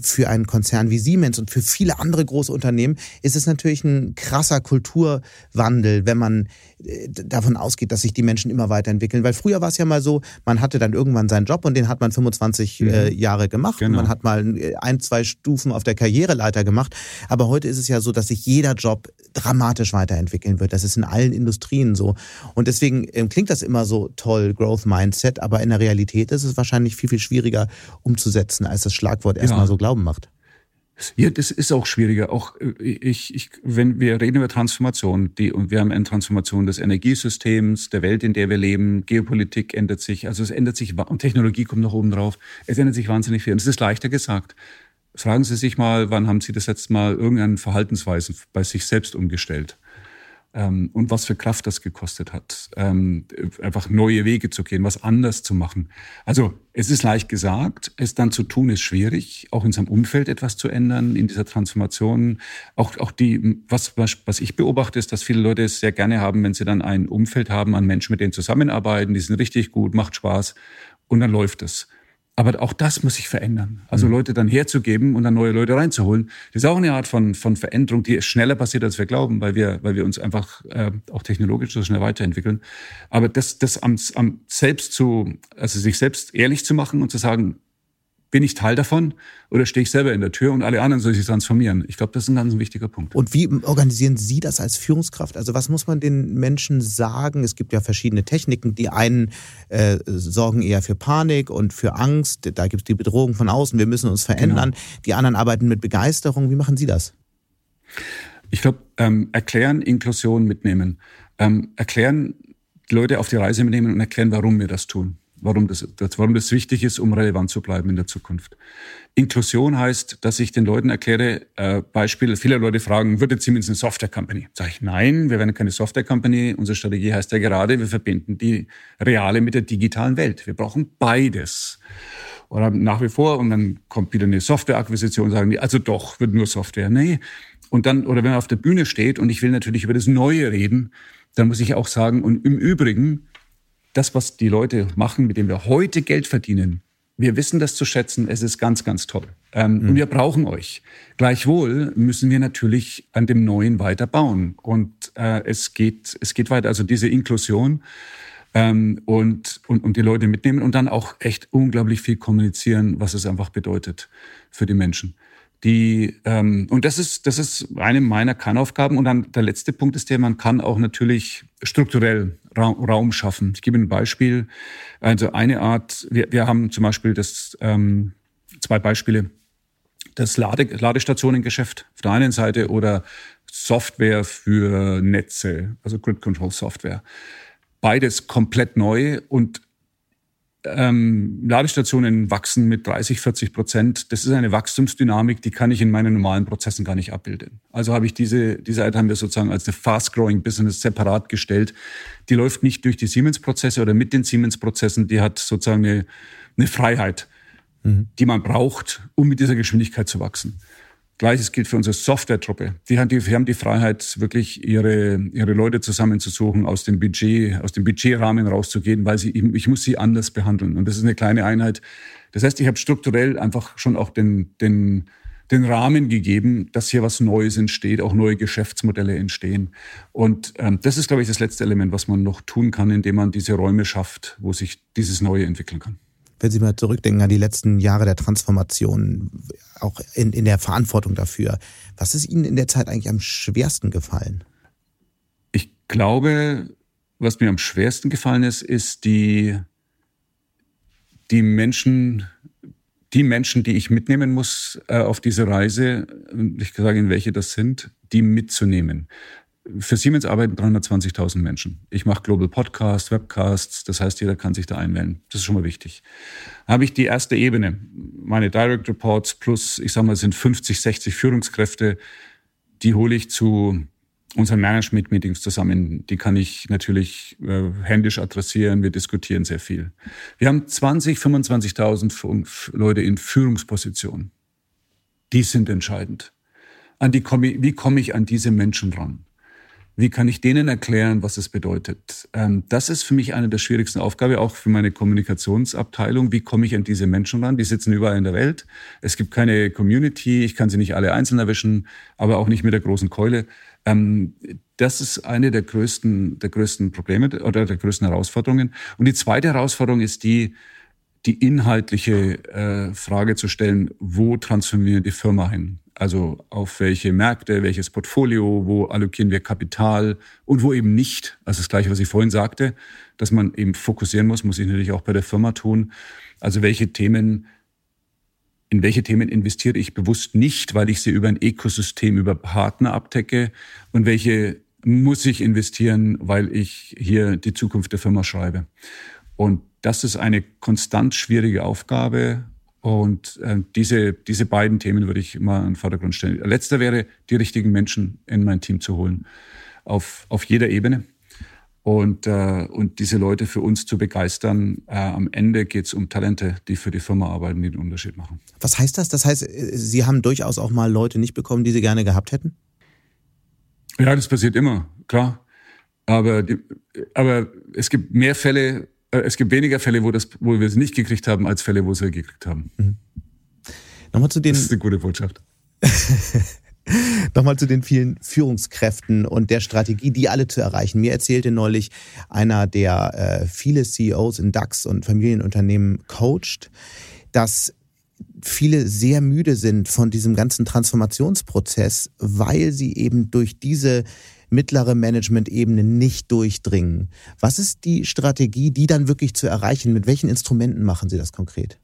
für einen Konzern wie Siemens und für viele andere große Unternehmen ist es natürlich ein krasser Kulturwandel, wenn man äh, davon ausgeht, dass sich die Menschen immer weiterentwickeln. Weil früher war es ja mal so, man hatte dann irgendwann seinen Job und den hat man 25 mhm. äh, Jahre gemacht. Genau. man hat mal äh, ein, zwei Stufen auf der Karriereleiter gemacht. Aber heute ist es ja so, dass sich jeder Job dramatisch weiterentwickeln wird. Das ist in allen Industrien so. Und deswegen ähm, klingt das immer so toll, Growth Mindset, aber in der Realität ist es wahrscheinlich viel, viel schwieriger umzusetzen, als das Schlagwort erstmal ja. so glauben macht. Ja, das ist auch schwieriger. Auch äh, ich, ich, wenn wir reden über Transformation, die und wir haben eine Transformation des Energiesystems, der Welt, in der wir leben, Geopolitik ändert sich, also es ändert sich und Technologie kommt noch oben drauf. Es ändert sich wahnsinnig viel. Und es ist leichter gesagt. Fragen Sie sich mal, wann haben Sie das letzte Mal irgendeine Verhaltensweise bei sich selbst umgestellt? Ähm, und was für Kraft das gekostet hat, ähm, einfach neue Wege zu gehen, was anders zu machen. Also es ist leicht gesagt, es dann zu tun ist schwierig, auch in seinem Umfeld etwas zu ändern, in dieser Transformation. Auch, auch die, was, was, was ich beobachte, ist, dass viele Leute es sehr gerne haben, wenn sie dann ein Umfeld haben an Menschen, mit denen zusammenarbeiten, die sind richtig gut, macht Spaß und dann läuft es. Aber auch das muss sich verändern. Also mhm. Leute dann herzugeben und dann neue Leute reinzuholen, das ist auch eine Art von, von Veränderung, die schneller passiert, als wir glauben, weil wir, weil wir uns einfach äh, auch technologisch so schnell weiterentwickeln. Aber das, das am, am selbst zu, also sich selbst ehrlich zu machen und zu sagen, bin ich Teil davon oder stehe ich selber in der Tür und alle anderen sollen sich transformieren? Ich glaube, das ist ein ganz wichtiger Punkt. Und wie organisieren Sie das als Führungskraft? Also was muss man den Menschen sagen? Es gibt ja verschiedene Techniken. Die einen äh, sorgen eher für Panik und für Angst. Da gibt es die Bedrohung von außen. Wir müssen uns verändern. Genau. Die anderen arbeiten mit Begeisterung. Wie machen Sie das? Ich glaube, ähm, erklären, Inklusion mitnehmen. Ähm, erklären, Leute auf die Reise mitnehmen und erklären, warum wir das tun warum das, warum das wichtig ist, um relevant zu bleiben in der Zukunft. Inklusion heißt, dass ich den Leuten erkläre, äh, Beispiel, viele Leute fragen, wird jetzt Siemens eine Software Company? Sag ich, nein, wir werden keine Software Company. Unsere Strategie heißt ja gerade, wir verbinden die reale mit der digitalen Welt. Wir brauchen beides. Oder nach wie vor, und dann kommt wieder eine Software-Akquisition, sagen die, also doch, wird nur Software. Nee. Und dann, oder wenn man auf der Bühne steht und ich will natürlich über das Neue reden, dann muss ich auch sagen, und im Übrigen, das, was die Leute machen, mit dem wir heute Geld verdienen, wir wissen das zu schätzen, es ist ganz, ganz toll. Ähm, mhm. Und wir brauchen euch. Gleichwohl müssen wir natürlich an dem Neuen weiter bauen. Und äh, es, geht, es geht weiter. Also diese Inklusion ähm, und, und, und die Leute mitnehmen und dann auch echt unglaublich viel kommunizieren, was es einfach bedeutet für die Menschen. Die, ähm, und das ist, das ist eine meiner Kernaufgaben. Und dann der letzte Punkt ist der, man kann auch natürlich strukturell Raum, Raum schaffen. Ich gebe ein Beispiel. Also eine Art, wir, wir haben zum Beispiel das, ähm, zwei Beispiele. Das Lade, Ladestationengeschäft auf der einen Seite oder Software für Netze, also Grid Control Software. Beides komplett neu und ähm, Ladestationen wachsen mit 30, 40 Prozent. Das ist eine Wachstumsdynamik, die kann ich in meinen normalen Prozessen gar nicht abbilden. Also habe ich diese, diese Seite haben wir sozusagen als eine fast-growing Business separat gestellt. Die läuft nicht durch die Siemens-Prozesse oder mit den Siemens-Prozessen. Die hat sozusagen eine, eine Freiheit, mhm. die man braucht, um mit dieser Geschwindigkeit zu wachsen. Gleiches gilt für unsere Software-Truppe. Die haben die, haben die Freiheit, wirklich ihre, ihre Leute zusammenzusuchen, aus dem Budget, aus dem Budgetrahmen rauszugehen, weil sie, ich muss sie anders behandeln. Und das ist eine kleine Einheit. Das heißt, ich habe strukturell einfach schon auch den, den, den Rahmen gegeben, dass hier was Neues entsteht, auch neue Geschäftsmodelle entstehen. Und ähm, das ist, glaube ich, das letzte Element, was man noch tun kann, indem man diese Räume schafft, wo sich dieses Neue entwickeln kann. Wenn Sie mal zurückdenken an die letzten Jahre der Transformation, auch in, in der Verantwortung dafür, was ist Ihnen in der Zeit eigentlich am schwersten gefallen? Ich glaube, was mir am schwersten gefallen ist, ist die, die Menschen, die Menschen, die ich mitnehmen muss äh, auf diese Reise, ich sage Ihnen, welche das sind, die mitzunehmen. Für Siemens arbeiten 320.000 Menschen. Ich mache Global Podcasts, Webcasts, das heißt, jeder kann sich da einwählen. Das ist schon mal wichtig. Da habe ich die erste Ebene, meine Direct Reports plus, ich sage mal, sind 50, 60 Führungskräfte, die hole ich zu unseren Management-Meetings zusammen. Die kann ich natürlich äh, händisch adressieren. Wir diskutieren sehr viel. Wir haben 20, 25.000 Leute in Führungspositionen. Die sind entscheidend. An die komme, wie komme ich an diese Menschen ran? Wie kann ich denen erklären, was es bedeutet? Ähm, das ist für mich eine der schwierigsten Aufgaben, auch für meine Kommunikationsabteilung. Wie komme ich an diese Menschen ran? Die sitzen überall in der Welt. Es gibt keine Community. Ich kann sie nicht alle einzeln erwischen, aber auch nicht mit der großen Keule. Ähm, das ist eine der größten, der größten Probleme oder der größten Herausforderungen. Und die zweite Herausforderung ist die, die inhaltliche äh, Frage zu stellen, wo transformieren wir die Firma hin? Also auf welche Märkte, welches Portfolio, wo allokieren wir Kapital und wo eben nicht. Also das Gleiche, was ich vorhin sagte, dass man eben fokussieren muss, muss ich natürlich auch bei der Firma tun. Also welche Themen in welche Themen investiere ich bewusst nicht, weil ich sie über ein Ökosystem, über Partner abdecke und welche muss ich investieren, weil ich hier die Zukunft der Firma schreibe. Und das ist eine konstant schwierige Aufgabe. Und äh, diese, diese beiden Themen würde ich immer in den Vordergrund stellen. Letzter wäre, die richtigen Menschen in mein Team zu holen. Auf, auf jeder Ebene und, äh, und diese Leute für uns zu begeistern. Äh, am Ende geht es um Talente, die für die Firma arbeiten, die den Unterschied machen. Was heißt das? Das heißt, Sie haben durchaus auch mal Leute nicht bekommen, die Sie gerne gehabt hätten? Ja, das passiert immer, klar. Aber, die, aber es gibt mehr Fälle, äh, es gibt weniger Fälle, wo, das, wo wir es nicht gekriegt haben, als Fälle, wo wir es gekriegt haben. Mhm. Nochmal zu den. Das ist eine gute Botschaft. Nochmal zu den vielen Führungskräften und der Strategie, die alle zu erreichen. Mir erzählte neulich einer, der äh, viele CEOs in DAX und Familienunternehmen coacht, dass viele sehr müde sind von diesem ganzen Transformationsprozess, weil sie eben durch diese mittlere Management-Ebene nicht durchdringen. Was ist die Strategie, die dann wirklich zu erreichen? Mit welchen Instrumenten machen Sie das konkret?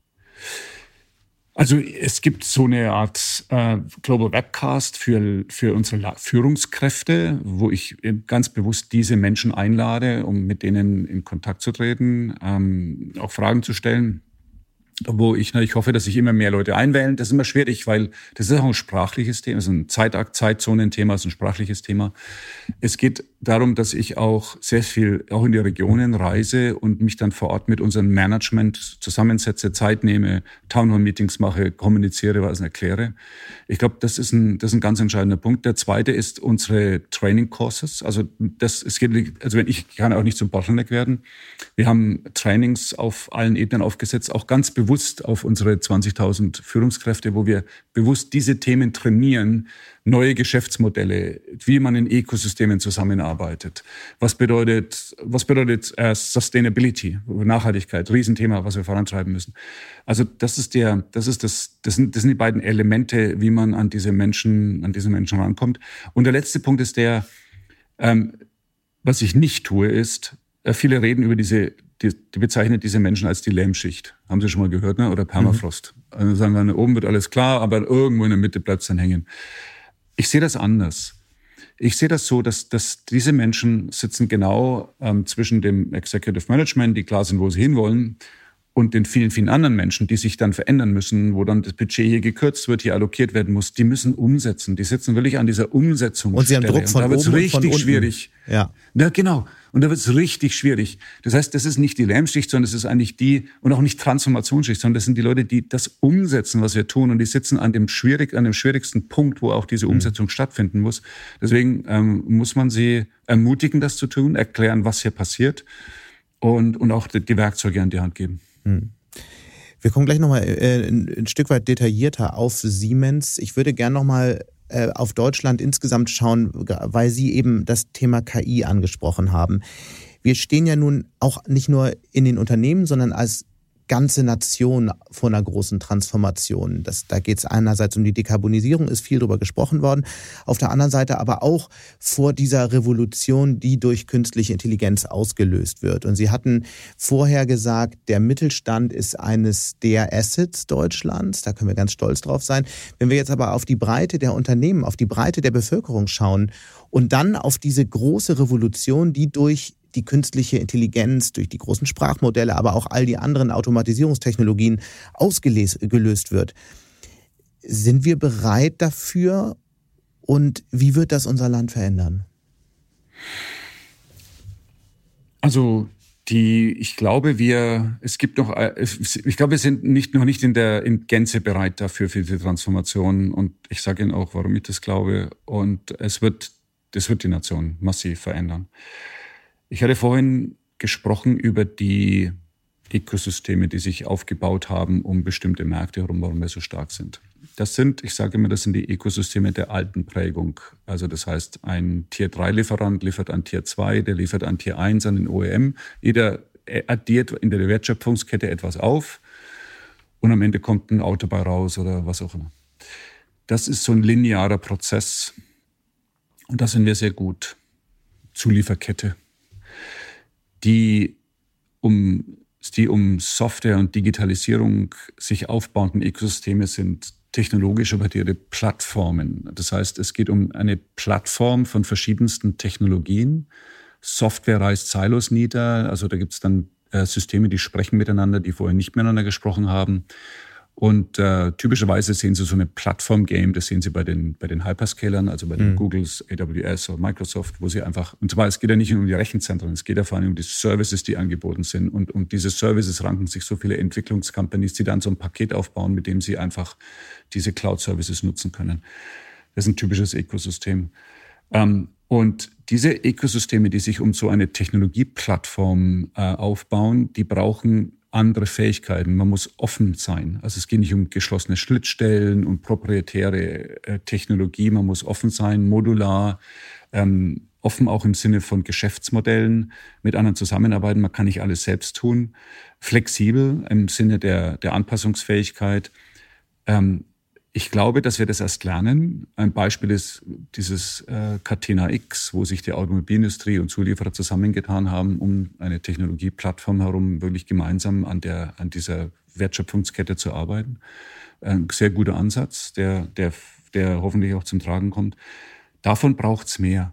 Also es gibt so eine Art äh, Global Webcast für, für unsere Führungskräfte, wo ich ganz bewusst diese Menschen einlade, um mit denen in Kontakt zu treten, ähm, auch Fragen zu stellen wo ich natürlich hoffe, dass sich immer mehr Leute einwählen. Das ist immer schwierig, weil das ist auch ein sprachliches Thema, das ist ein Zeitakt, Zeitzonenthema, das ist ein sprachliches Thema. Es geht darum, dass ich auch sehr viel auch in die Regionen reise und mich dann vor Ort mit unserem Management zusammensetze, Zeit nehme, Townhall-Meetings mache, kommuniziere, was erkläre. Ich glaube, das ist ein, das ist ein ganz entscheidender Punkt. Der zweite ist unsere Training Courses. Also das, es geht, also wenn ich kann auch nicht zum Bottleneck werden. Wir haben Trainings auf allen Ebenen aufgesetzt, auch ganz bewusst bewusst auf unsere 20.000 Führungskräfte, wo wir bewusst diese Themen trainieren, neue Geschäftsmodelle, wie man in Ökosystemen zusammenarbeitet. Was bedeutet, was bedeutet äh, Sustainability, Nachhaltigkeit, Riesenthema, was wir vorantreiben müssen. Also das ist der, das ist das, das sind, das sind die beiden Elemente, wie man an diese Menschen, an diese Menschen rankommt. Und der letzte Punkt ist der, ähm, was ich nicht tue, ist, äh, viele reden über diese die, die bezeichnet diese Menschen als die Lähmschicht. Haben Sie schon mal gehört, ne? Oder Permafrost. Mhm. Also sagen wir, oben wird alles klar, aber irgendwo in der Mitte bleibt es dann hängen. Ich sehe das anders. Ich sehe das so, dass, dass diese Menschen sitzen genau ähm, zwischen dem Executive Management, die klar sind, wo sie hinwollen, und den vielen, vielen anderen Menschen, die sich dann verändern müssen, wo dann das Budget hier gekürzt wird, hier allokiert werden muss, die müssen umsetzen. Die sitzen wirklich an dieser Umsetzung. Und sie haben Druck von und da oben richtig und von schwierig. Ja. ja, genau. Und da wird es richtig schwierig. Das heißt, das ist nicht die Lärmschicht, sondern das ist eigentlich die, und auch nicht Transformationsschicht, sondern das sind die Leute, die das umsetzen, was wir tun. Und die sitzen an dem, schwierig, an dem schwierigsten Punkt, wo auch diese mhm. Umsetzung mhm. stattfinden muss. Deswegen ähm, muss man sie ermutigen, das zu tun, erklären, was hier passiert und, und auch die, die Werkzeuge an die Hand geben. Hm. Wir kommen gleich nochmal äh, ein, Stück weit detaillierter auf Siemens. Ich würde gerne nochmal äh, auf Deutschland insgesamt schauen, weil Sie eben das Thema KI angesprochen haben. Wir stehen ja nun auch nicht nur in den Unternehmen, sondern als ganze Nation vor einer großen Transformation. Das, da geht es einerseits um die Dekarbonisierung, ist viel darüber gesprochen worden, auf der anderen Seite aber auch vor dieser Revolution, die durch künstliche Intelligenz ausgelöst wird. Und Sie hatten vorher gesagt, der Mittelstand ist eines der Assets Deutschlands, da können wir ganz stolz drauf sein. Wenn wir jetzt aber auf die Breite der Unternehmen, auf die Breite der Bevölkerung schauen und dann auf diese große Revolution, die durch die künstliche Intelligenz, durch die großen Sprachmodelle, aber auch all die anderen Automatisierungstechnologien ausgelöst wird. Sind wir bereit dafür und wie wird das unser Land verändern? Also die, ich glaube, wir, es gibt noch, ich glaube, wir sind nicht, noch nicht in der in Gänze bereit dafür, für die Transformation. Und ich sage Ihnen auch, warum ich das glaube. Und es wird, das wird die Nation massiv verändern. Ich hatte vorhin gesprochen über die Ökosysteme, die sich aufgebaut haben um bestimmte Märkte herum, warum wir so stark sind. Das sind, ich sage immer, das sind die Ökosysteme der alten Prägung. Also das heißt, ein Tier-3-Lieferant liefert an Tier 2, der liefert an Tier 1 an den OEM. Jeder addiert in der Wertschöpfungskette etwas auf und am Ende kommt ein Auto bei raus oder was auch immer. Das ist so ein linearer Prozess und da sind wir sehr gut. Zulieferkette die um, die um Software und Digitalisierung sich aufbauenden Ökosysteme sind technologisch orientierte Plattformen. Das heißt, es geht um eine Plattform von verschiedensten Technologien. Software reißt Silos nieder, also da gibt es dann äh, Systeme, die sprechen miteinander, die vorher nicht miteinander gesprochen haben. Und äh, typischerweise sehen Sie so eine Plattform-Game, das sehen Sie bei den, bei den Hyperscalern, also bei den mhm. Googles, AWS oder Microsoft, wo Sie einfach, und zwar es geht ja nicht nur um die Rechenzentren, es geht ja vor allem um die Services, die angeboten sind. Und, und diese Services ranken sich so viele Entwicklungscompanies, die dann so ein Paket aufbauen, mit dem sie einfach diese Cloud-Services nutzen können. Das ist ein typisches Ökosystem. Ähm, und diese Ökosysteme, die sich um so eine Technologieplattform äh, aufbauen, die brauchen andere Fähigkeiten. Man muss offen sein. Also es geht nicht um geschlossene Schnittstellen und proprietäre äh, Technologie. Man muss offen sein, modular, ähm, offen auch im Sinne von Geschäftsmodellen, mit anderen zusammenarbeiten. Man kann nicht alles selbst tun. Flexibel im Sinne der, der Anpassungsfähigkeit. Ähm, ich glaube, dass wir das erst lernen. Ein Beispiel ist dieses äh, Catena X, wo sich die Automobilindustrie und Zulieferer zusammengetan haben, um eine Technologieplattform herum wirklich gemeinsam an, der, an dieser Wertschöpfungskette zu arbeiten. Ein sehr guter Ansatz, der, der, der hoffentlich auch zum Tragen kommt. Davon braucht's mehr.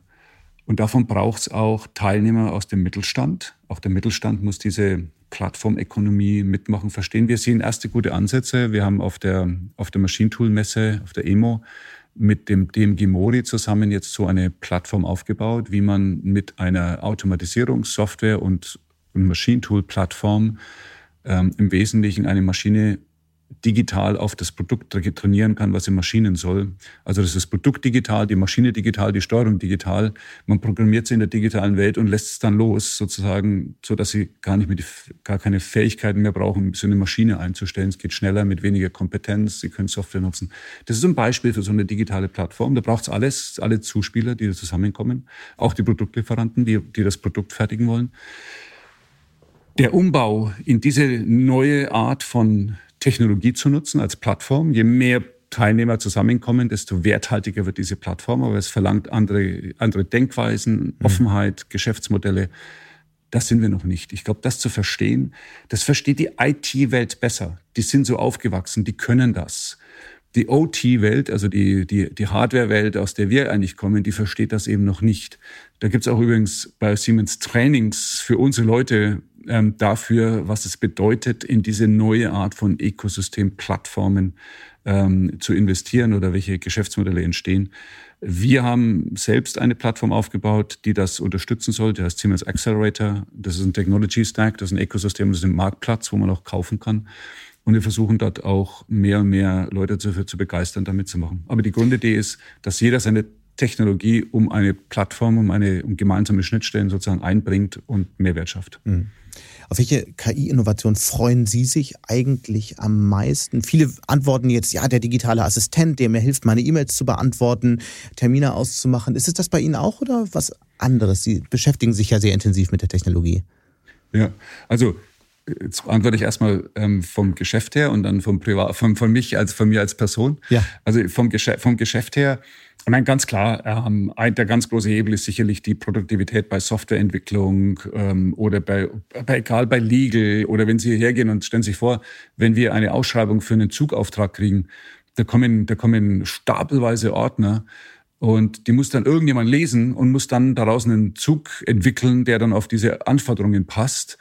Und davon braucht's auch Teilnehmer aus dem Mittelstand. Auch der Mittelstand muss diese Plattformökonomie mitmachen, verstehen. Wir sehen erste gute Ansätze. Wir haben auf der, auf der Maschinentool-Messe, auf der EMO, mit dem DMG Mori zusammen jetzt so eine Plattform aufgebaut, wie man mit einer Automatisierungssoftware und, und Maschinentool-Plattform ähm, im Wesentlichen eine Maschine digital auf das Produkt trainieren kann, was in Maschinen soll. Also das ist das Produkt digital, die Maschine digital, die Steuerung digital. Man programmiert sie in der digitalen Welt und lässt es dann los, sozusagen, so dass sie gar nicht mehr die, gar keine Fähigkeiten mehr brauchen, so eine Maschine einzustellen. Es geht schneller mit weniger Kompetenz. Sie können Software nutzen. Das ist ein Beispiel für so eine digitale Plattform. Da braucht es alles, alle Zuspieler, die da zusammenkommen, auch die Produktlieferanten, die, die das Produkt fertigen wollen. Der Umbau in diese neue Art von Technologie zu nutzen als Plattform. Je mehr Teilnehmer zusammenkommen, desto werthaltiger wird diese Plattform. Aber es verlangt andere, andere Denkweisen, mhm. Offenheit, Geschäftsmodelle. Das sind wir noch nicht. Ich glaube, das zu verstehen, das versteht die IT-Welt besser. Die sind so aufgewachsen, die können das. Die OT-Welt, also die, die, die Hardware-Welt, aus der wir eigentlich kommen, die versteht das eben noch nicht. Da gibt's auch übrigens bei Siemens Trainings für unsere Leute ähm, dafür, was es bedeutet, in diese neue Art von Ökosystem-Plattformen ähm, zu investieren oder welche Geschäftsmodelle entstehen. Wir haben selbst eine Plattform aufgebaut, die das unterstützen soll. Der heißt Siemens Accelerator. Das ist ein Technology Stack, das ist ein Ökosystem, das ist ein Marktplatz, wo man auch kaufen kann. Und wir versuchen dort auch mehr und mehr Leute dafür zu begeistern, damit zu machen. Aber die Grundidee ist, dass jeder seine Technologie um eine Plattform, um eine um gemeinsame Schnittstellen sozusagen einbringt und Mehrwert schafft. Mhm. Auf welche KI-Innovation freuen Sie sich eigentlich am meisten? Viele antworten jetzt, ja, der digitale Assistent, der mir hilft, meine E-Mails zu beantworten, Termine auszumachen. Ist es das bei Ihnen auch oder was anderes? Sie beschäftigen sich ja sehr intensiv mit der Technologie. Ja, also Jetzt antworte ich erstmal ähm, vom Geschäft her und dann vom Privat, von, von mich als von mir als Person. Ja. Also vom, Geschäft, vom Geschäft her, ich meine, ganz klar, ähm, ein, der ganz große Hebel ist sicherlich die Produktivität bei Softwareentwicklung ähm, oder bei, bei, egal bei Legal oder wenn Sie hergehen und stellen sich vor, wenn wir eine Ausschreibung für einen Zugauftrag kriegen, da kommen, da kommen stapelweise Ordner und die muss dann irgendjemand lesen und muss dann daraus einen Zug entwickeln, der dann auf diese Anforderungen passt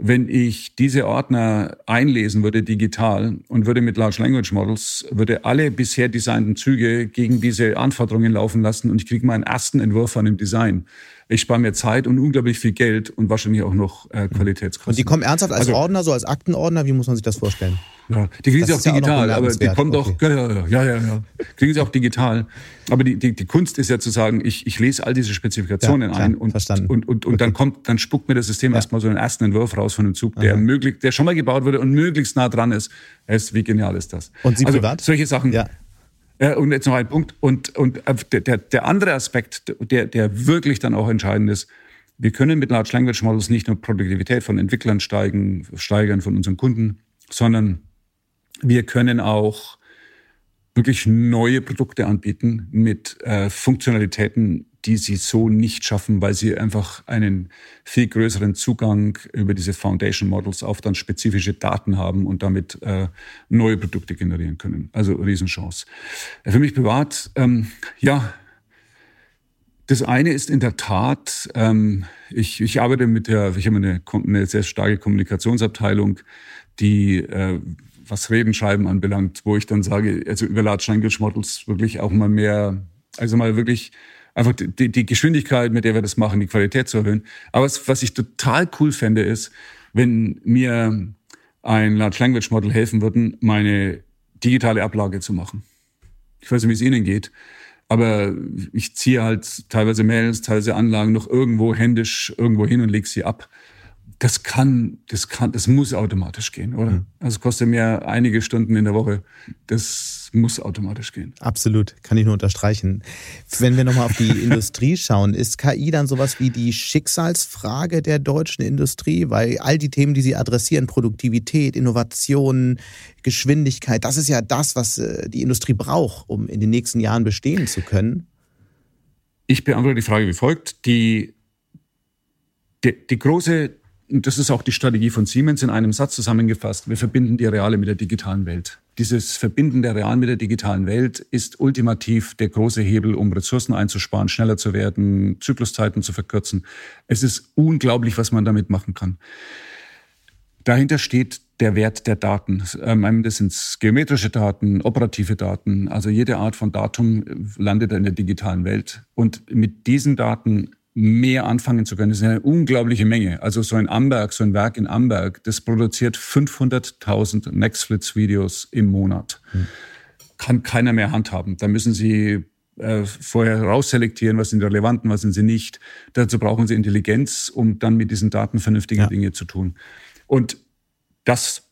wenn ich diese Ordner einlesen würde digital und würde mit Large Language Models, würde alle bisher designten Züge gegen diese Anforderungen laufen lassen und ich kriege meinen ersten Entwurf von dem Design. Ich spare mir Zeit und unglaublich viel Geld und wahrscheinlich auch noch äh, Qualitätskosten. Und die kommen ernsthaft als also, Ordner, so als Aktenordner? Wie muss man sich das vorstellen? Ja, die kriegen sie auch digital, ja aber die kommen okay. doch, ja, ja, ja, ja, kriegen sie auch digital. Aber die, die, die Kunst ist ja zu sagen, ich, ich lese all diese Spezifikationen ja, klar, ein und, und, und, und, und dann kommt, dann spuckt mir das System ja. erstmal so einen ersten Entwurf raus von einem Zug, der Aha. möglich, der schon mal gebaut wurde und möglichst nah dran ist. ist wie genial ist das? Und Sie also, privat? Solche Sachen. Ja. Und jetzt noch ein Punkt. Und, und äh, der, der andere Aspekt, der, der wirklich dann auch entscheidend ist, wir können mit Large Language Models nicht nur Produktivität von Entwicklern steigen, steigern, von unseren Kunden, sondern wir können auch wirklich neue Produkte anbieten mit äh, Funktionalitäten, die sie so nicht schaffen, weil sie einfach einen viel größeren Zugang über diese Foundation Models auf dann spezifische Daten haben und damit äh, neue Produkte generieren können. Also Riesenchance. Äh, für mich privat, ähm, ja, das eine ist in der Tat, ähm, ich, ich arbeite mit der, ich habe eine, eine sehr starke Kommunikationsabteilung, die äh, was Reden schreiben anbelangt, wo ich dann sage, also über Large Language Models wirklich auch mal mehr, also mal wirklich einfach die, die Geschwindigkeit, mit der wir das machen, die Qualität zu erhöhen. Aber was, was ich total cool fände, ist, wenn mir ein Large Language Model helfen würden, meine digitale Ablage zu machen. Ich weiß nicht, wie es Ihnen geht, aber ich ziehe halt teilweise Mails, teilweise Anlagen noch irgendwo händisch irgendwo hin und lege sie ab das kann, das kann, das muss automatisch gehen, oder? Mhm. Also kostet mir einige Stunden in der Woche. Das muss automatisch gehen. Absolut, kann ich nur unterstreichen. Wenn wir nochmal auf die Industrie schauen, ist KI dann sowas wie die Schicksalsfrage der deutschen Industrie? Weil all die Themen, die Sie adressieren, Produktivität, Innovation, Geschwindigkeit, das ist ja das, was äh, die Industrie braucht, um in den nächsten Jahren bestehen zu können. Ich beantworte die Frage wie folgt. Die, die, die große und das ist auch die Strategie von Siemens in einem Satz zusammengefasst, wir verbinden die reale mit der digitalen Welt. Dieses Verbinden der realen mit der digitalen Welt ist ultimativ der große Hebel, um Ressourcen einzusparen, schneller zu werden, Zykluszeiten zu verkürzen. Es ist unglaublich, was man damit machen kann. Dahinter steht der Wert der Daten. Ähm, das sind geometrische Daten, operative Daten. Also jede Art von Datum landet in der digitalen Welt. Und mit diesen Daten mehr anfangen zu können. Das ist eine unglaubliche Menge. Also so ein Amberg, so ein Werk in Amberg, das produziert 500.000 Netflix-Videos im Monat. Hm. Kann keiner mehr handhaben. Da müssen Sie äh, vorher rausselektieren, was sind relevanten, was sind sie nicht. Dazu brauchen Sie Intelligenz, um dann mit diesen Daten vernünftige ja. Dinge zu tun. Und das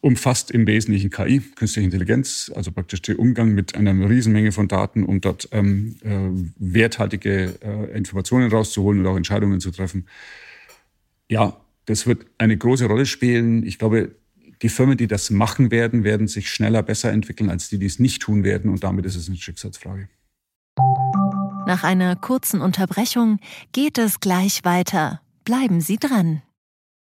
umfasst im Wesentlichen KI, künstliche Intelligenz, also praktisch der Umgang mit einer Riesenmenge von Daten, um dort ähm, äh, werthaltige äh, Informationen rauszuholen und auch Entscheidungen zu treffen. Ja, das wird eine große Rolle spielen. Ich glaube, die Firmen, die das machen werden, werden sich schneller besser entwickeln als die, die es nicht tun werden. Und damit ist es eine Schicksalsfrage. Nach einer kurzen Unterbrechung geht es gleich weiter. Bleiben Sie dran.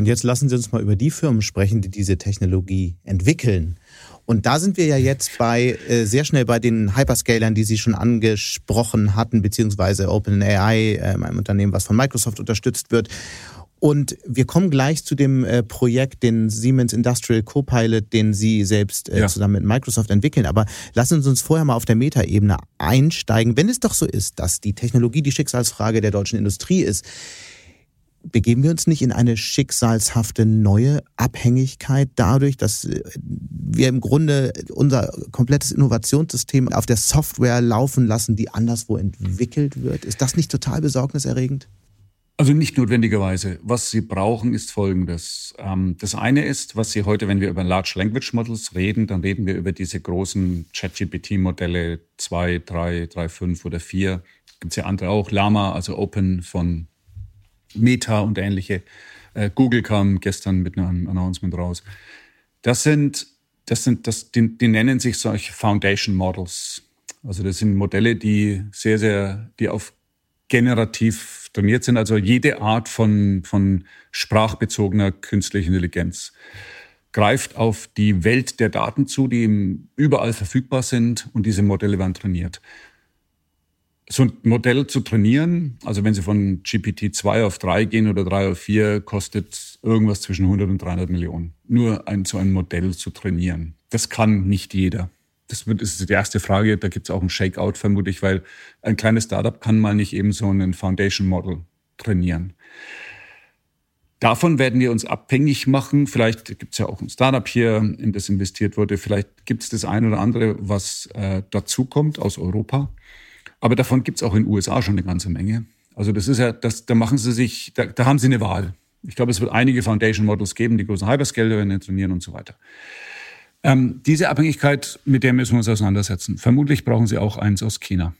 Und jetzt lassen Sie uns mal über die Firmen sprechen, die diese Technologie entwickeln. Und da sind wir ja jetzt bei äh, sehr schnell bei den Hyperscalern, die Sie schon angesprochen hatten, beziehungsweise OpenAI, äh, einem Unternehmen, was von Microsoft unterstützt wird. Und wir kommen gleich zu dem äh, Projekt, den Siemens Industrial Copilot, den Sie selbst äh, ja. zusammen mit Microsoft entwickeln. Aber lassen Sie uns vorher mal auf der Metaebene einsteigen. Wenn es doch so ist, dass die Technologie die Schicksalsfrage der deutschen Industrie ist, begeben wir uns nicht in eine schicksalshafte neue Abhängigkeit dadurch, dass äh, wir im Grunde unser komplettes Innovationssystem auf der Software laufen lassen, die anderswo entwickelt wird? Ist das nicht total besorgniserregend? Also nicht notwendigerweise. Was Sie brauchen, ist Folgendes. Ähm, das eine ist, was Sie heute, wenn wir über Large Language Models reden, dann reden wir über diese großen ChatGPT-Modelle 2, 3, 3, 5 oder 4. Gibt es ja andere auch. Lama, also Open von Meta und ähnliche. Äh, Google kam gestern mit einem Announcement raus. Das sind, das sind, das, die, die nennen sich solche Foundation Models. Also das sind Modelle, die sehr, sehr, die auf generativ trainiert sind, also jede Art von, von sprachbezogener künstlicher Intelligenz greift auf die Welt der Daten zu, die überall verfügbar sind und diese Modelle werden trainiert. So ein Modell zu trainieren, also wenn Sie von GPT 2 auf 3 gehen oder 3 auf 4, kostet irgendwas zwischen 100 und 300 Millionen. Nur ein, so ein Modell zu trainieren. Das kann nicht jeder. Das, ist die erste Frage. Da gibt es auch einen Shakeout vermutlich, weil ein kleines Startup kann mal nicht eben so einen Foundation Model trainieren. Davon werden wir uns abhängig machen. Vielleicht gibt es ja auch ein Startup hier, in das investiert wurde. Vielleicht gibt es das eine oder andere, was äh, dazukommt aus Europa. Aber davon gibt es auch in den USA schon eine ganze Menge. Also das ist ja, das, da machen sie sich, da, da haben sie eine Wahl. Ich glaube, es wird einige Foundation Models geben, die großen Hyperscaler trainieren und so weiter. Ähm, diese Abhängigkeit, mit der müssen wir uns auseinandersetzen. Vermutlich brauchen Sie auch eins aus China.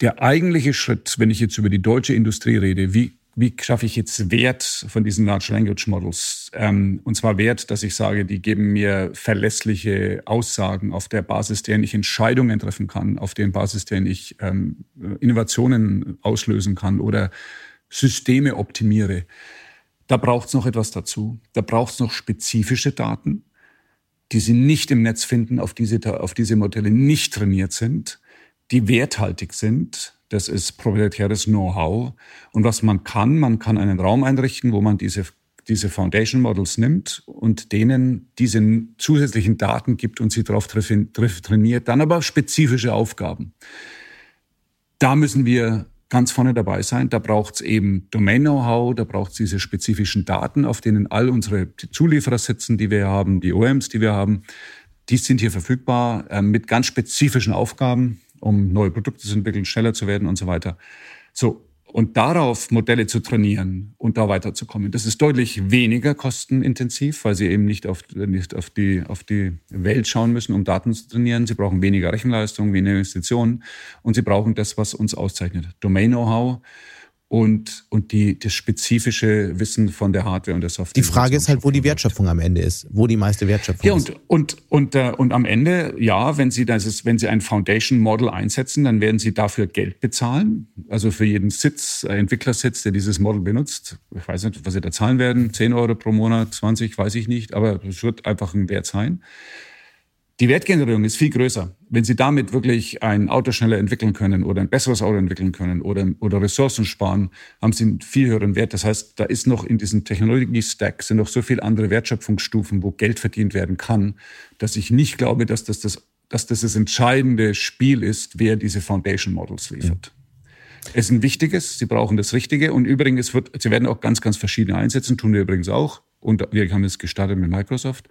Der eigentliche Schritt, wenn ich jetzt über die deutsche Industrie rede, wie, wie schaffe ich jetzt Wert von diesen Large Language Models? Ähm, und zwar Wert, dass ich sage, die geben mir verlässliche Aussagen, auf der Basis, deren ich Entscheidungen treffen kann, auf deren Basis, deren ich ähm, Innovationen auslösen kann oder Systeme optimiere. Da braucht es noch etwas dazu. Da braucht es noch spezifische Daten, die Sie nicht im Netz finden, auf diese, auf diese Modelle nicht trainiert sind, die werthaltig sind. Das ist proprietäres Know-how. Und was man kann, man kann einen Raum einrichten, wo man diese, diese Foundation Models nimmt und denen diese zusätzlichen Daten gibt und sie darauf trainiert, dann aber spezifische Aufgaben. Da müssen wir ganz vorne dabei sein. Da braucht es eben Domain-Know-how, da braucht es diese spezifischen Daten, auf denen all unsere Zulieferer sitzen, die wir haben, die OEMs, die wir haben. Die sind hier verfügbar äh, mit ganz spezifischen Aufgaben, um neue Produkte zu entwickeln, schneller zu werden und so weiter. So, und darauf Modelle zu trainieren und da weiterzukommen. Das ist deutlich weniger kostenintensiv, weil sie eben nicht auf, nicht auf, die, auf die Welt schauen müssen, um Daten zu trainieren. Sie brauchen weniger Rechenleistung, weniger Investitionen und sie brauchen das, was uns auszeichnet. Domain-Know-how und, und die, das spezifische Wissen von der Hardware und der Software. Die Frage ist halt, wo die Wertschöpfung am Ende ist, wo die meiste Wertschöpfung ja, und, ist. Und, und, äh, und am Ende, ja, wenn Sie, das ist, wenn Sie ein Foundation Model einsetzen, dann werden Sie dafür Geld bezahlen. Also für jeden Sitz, äh, Entwicklersitz, der dieses Model benutzt. Ich weiß nicht, was Sie da zahlen werden. 10 Euro pro Monat, 20, weiß ich nicht. Aber es wird einfach ein Wert sein. Die Wertgenerierung ist viel größer. Wenn Sie damit wirklich ein Auto schneller entwickeln können oder ein besseres Auto entwickeln können oder, oder Ressourcen sparen, haben Sie einen viel höheren Wert. Das heißt, da ist noch in diesem Technologie-Stack sind noch so viele andere Wertschöpfungsstufen, wo Geld verdient werden kann, dass ich nicht glaube, dass das das, dass das, das entscheidende Spiel ist, wer diese Foundation Models liefert. Mhm. Es ist ein wichtiges, Sie brauchen das Richtige und übrigens, wird, Sie werden auch ganz, ganz verschiedene einsetzen, tun wir übrigens auch. Und wir haben es gestartet mit Microsoft.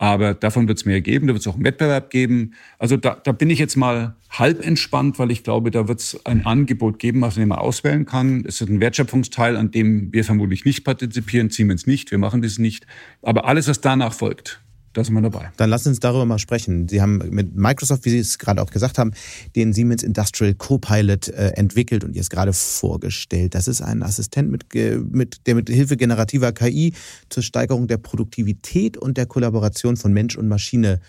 Aber davon wird es mehr geben, da wird es auch einen Wettbewerb geben. Also da, da bin ich jetzt mal halb entspannt, weil ich glaube, da wird es ein Angebot geben, was man auswählen kann. Es ist ein Wertschöpfungsteil, an dem wir vermutlich nicht partizipieren, Siemens nicht, wir machen das nicht. Aber alles, was danach folgt, da sind wir dabei. Dann lassen Sie uns darüber mal sprechen. Sie haben mit Microsoft, wie Sie es gerade auch gesagt haben, den Siemens Industrial Copilot äh, entwickelt und jetzt gerade vorgestellt. Das ist ein Assistent, mit, mit, der mit Hilfe generativer KI zur Steigerung der Produktivität und der Kollaboration von Mensch und Maschine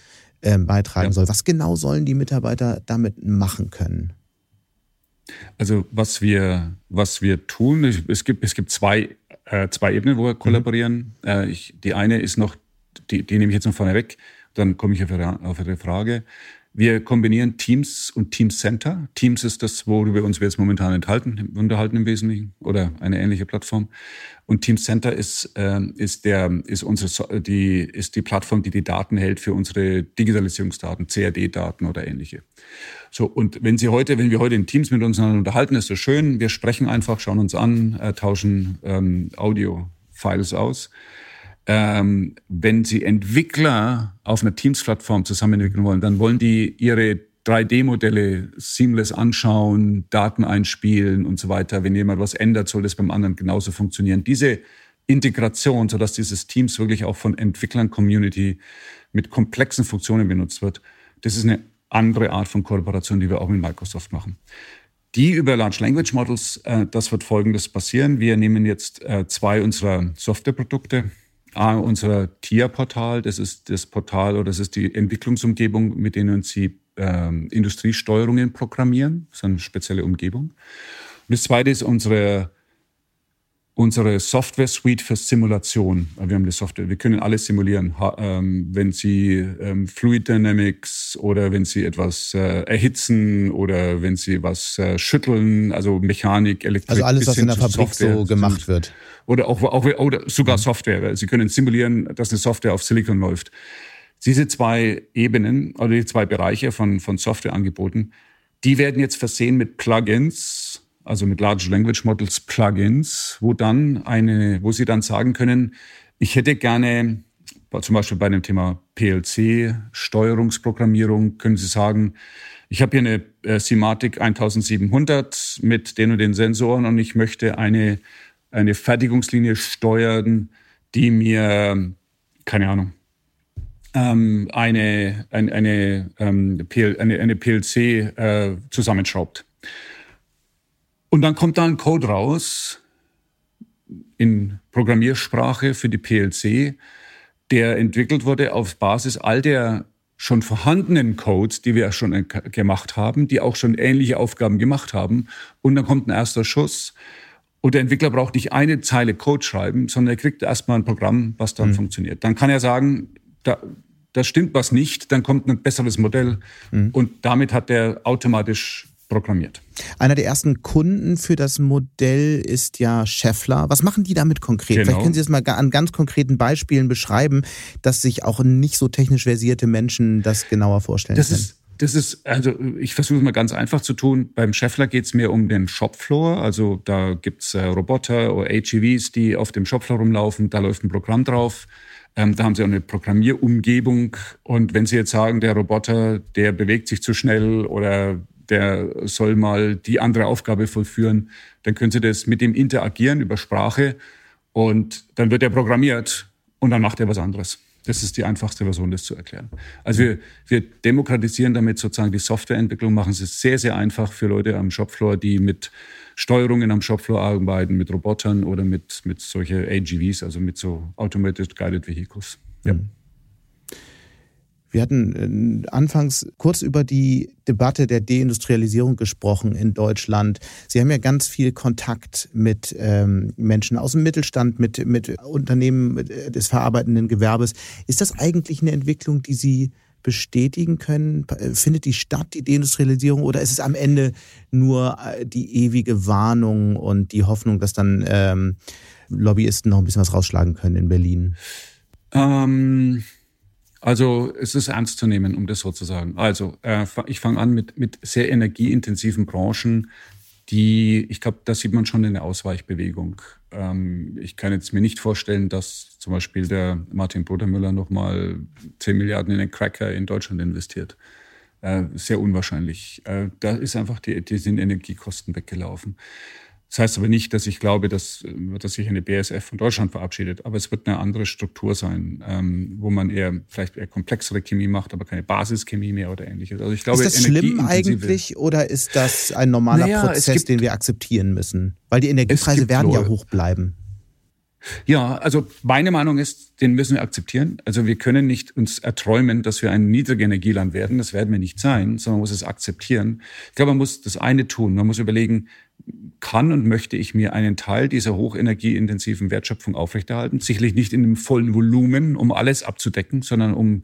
äh, beitragen ja. soll. Was genau sollen die Mitarbeiter damit machen können? Also was wir, was wir tun, es gibt, es gibt zwei, äh, zwei Ebenen, wo wir kollaborieren. Mhm. Ich, die eine ist noch die, die nehme ich jetzt noch vorne weg, dann komme ich auf Ihre, auf Ihre Frage. Wir kombinieren Teams und Teams Center. Teams ist das, worüber wir uns jetzt momentan enthalten, unterhalten im Wesentlichen oder eine ähnliche Plattform. Und Teams Center ist, äh, ist, der, ist, unsere, die, ist die Plattform, die die Daten hält für unsere Digitalisierungsdaten, CAD-Daten oder ähnliche. So, und wenn Sie heute, wenn wir heute in Teams mit uns unterhalten, ist das schön. Wir sprechen einfach, schauen uns an, äh, tauschen ähm, Audio-Files aus. Ähm, wenn Sie Entwickler auf einer Teams-Plattform zusammen entwickeln wollen, dann wollen die ihre 3D-Modelle seamless anschauen, Daten einspielen und so weiter. Wenn jemand was ändert, soll das beim anderen genauso funktionieren. Diese Integration, sodass dieses Teams wirklich auch von Entwicklern Community mit komplexen Funktionen benutzt wird, das ist eine andere Art von Kooperation, die wir auch mit Microsoft machen. Die über Large Language Models, äh, das wird Folgendes passieren. Wir nehmen jetzt äh, zwei unserer Softwareprodukte, A, unser TIA-Portal, das ist das Portal oder das ist die Entwicklungsumgebung, mit denen Sie ähm, Industriesteuerungen programmieren. Das ist eine spezielle Umgebung. Und das zweite ist unsere unsere Software Suite für Simulation. Wir haben die Software, wir können alles simulieren. Ähm, wenn Sie ähm, Fluid Dynamics oder wenn Sie etwas äh, erhitzen oder wenn Sie was äh, schütteln, also Mechanik, Elektrik. Also alles, was in der Fabrik Software so gemacht wird. Oder auch, auch oder sogar mhm. Software. Sie können simulieren, dass eine Software auf Silicon läuft. Diese zwei Ebenen oder die zwei Bereiche von, von Softwareangeboten, die werden jetzt versehen mit Plugins, also mit Large Language Models Plugins, wo dann eine, wo Sie dann sagen können, ich hätte gerne, zum Beispiel bei dem Thema PLC, Steuerungsprogrammierung, können Sie sagen, ich habe hier eine äh, Simatic 1700 mit den und den Sensoren und ich möchte eine, eine Fertigungslinie steuern, die mir, keine Ahnung, ähm, eine, eine, eine, ähm, eine, eine PLC äh, zusammenschraubt. Und dann kommt da ein Code raus in Programmiersprache für die PLC, der entwickelt wurde auf Basis all der schon vorhandenen Codes, die wir schon gemacht haben, die auch schon ähnliche Aufgaben gemacht haben. Und dann kommt ein erster Schuss. Und der Entwickler braucht nicht eine Zeile Code schreiben, sondern er kriegt erstmal ein Programm, was dann mhm. funktioniert. Dann kann er sagen, da, da stimmt was nicht, dann kommt ein besseres Modell. Mhm. Und damit hat er automatisch programmiert. Einer der ersten Kunden für das Modell ist ja Scheffler. Was machen die damit konkret? Genau. Vielleicht können Sie das mal an ganz konkreten Beispielen beschreiben, dass sich auch nicht so technisch versierte Menschen das genauer vorstellen das können. Ist das ist, also ich versuche es mal ganz einfach zu tun. Beim Scheffler geht es mir um den Shopfloor. Also da gibt es äh, Roboter oder AGVs, die auf dem Shopfloor rumlaufen. Da läuft ein Programm drauf. Ähm, da haben sie auch eine Programmierumgebung. Und wenn Sie jetzt sagen, der Roboter, der bewegt sich zu schnell oder der soll mal die andere Aufgabe vollführen. Dann können Sie das mit dem interagieren über Sprache und dann wird er programmiert und dann macht er was anderes. Das ist die einfachste Version, das zu erklären. Also wir, wir demokratisieren damit sozusagen die Softwareentwicklung, machen es sehr, sehr einfach für Leute am Shopfloor, die mit Steuerungen am Shopfloor arbeiten, mit Robotern oder mit, mit solche AGVs, also mit so Automated Guided Vehicles. Ja. Mhm. Wir hatten äh, anfangs kurz über die Debatte der Deindustrialisierung gesprochen in Deutschland. Sie haben ja ganz viel Kontakt mit ähm, Menschen aus dem Mittelstand, mit, mit Unternehmen äh, des verarbeitenden Gewerbes. Ist das eigentlich eine Entwicklung, die Sie bestätigen können? Findet die statt, die Deindustrialisierung, oder ist es am Ende nur äh, die ewige Warnung und die Hoffnung, dass dann ähm, Lobbyisten noch ein bisschen was rausschlagen können in Berlin? Ähm also es ist ernst zu nehmen, um das so zu sagen. Also äh, ich fange an mit, mit sehr energieintensiven Branchen, die, ich glaube, da sieht man schon eine Ausweichbewegung. Ähm, ich kann jetzt mir nicht vorstellen, dass zum Beispiel der Martin Brudermüller nochmal 10 Milliarden in den Cracker in Deutschland investiert. Äh, sehr unwahrscheinlich. Äh, da ist einfach die, die sind Energiekosten weggelaufen. Das heißt aber nicht, dass ich glaube, dass, dass sich eine BSF von Deutschland verabschiedet. Aber es wird eine andere Struktur sein, ähm, wo man eher vielleicht eher komplexere Chemie macht, aber keine Basischemie mehr oder ähnliches. Also ich glaube, ist das schlimm eigentlich oder ist das ein normaler naja, Prozess, gibt, den wir akzeptieren müssen? Weil die Energiepreise werden ja hoch bleiben. Ja, also meine Meinung ist, den müssen wir akzeptieren. Also wir können nicht uns erträumen, dass wir ein Niedrigenergieland werden. Das werden wir nicht sein, sondern man muss es akzeptieren. Ich glaube, man muss das eine tun. Man muss überlegen, kann und möchte ich mir einen Teil dieser hochenergieintensiven Wertschöpfung aufrechterhalten. Sicherlich nicht in dem vollen Volumen, um alles abzudecken, sondern um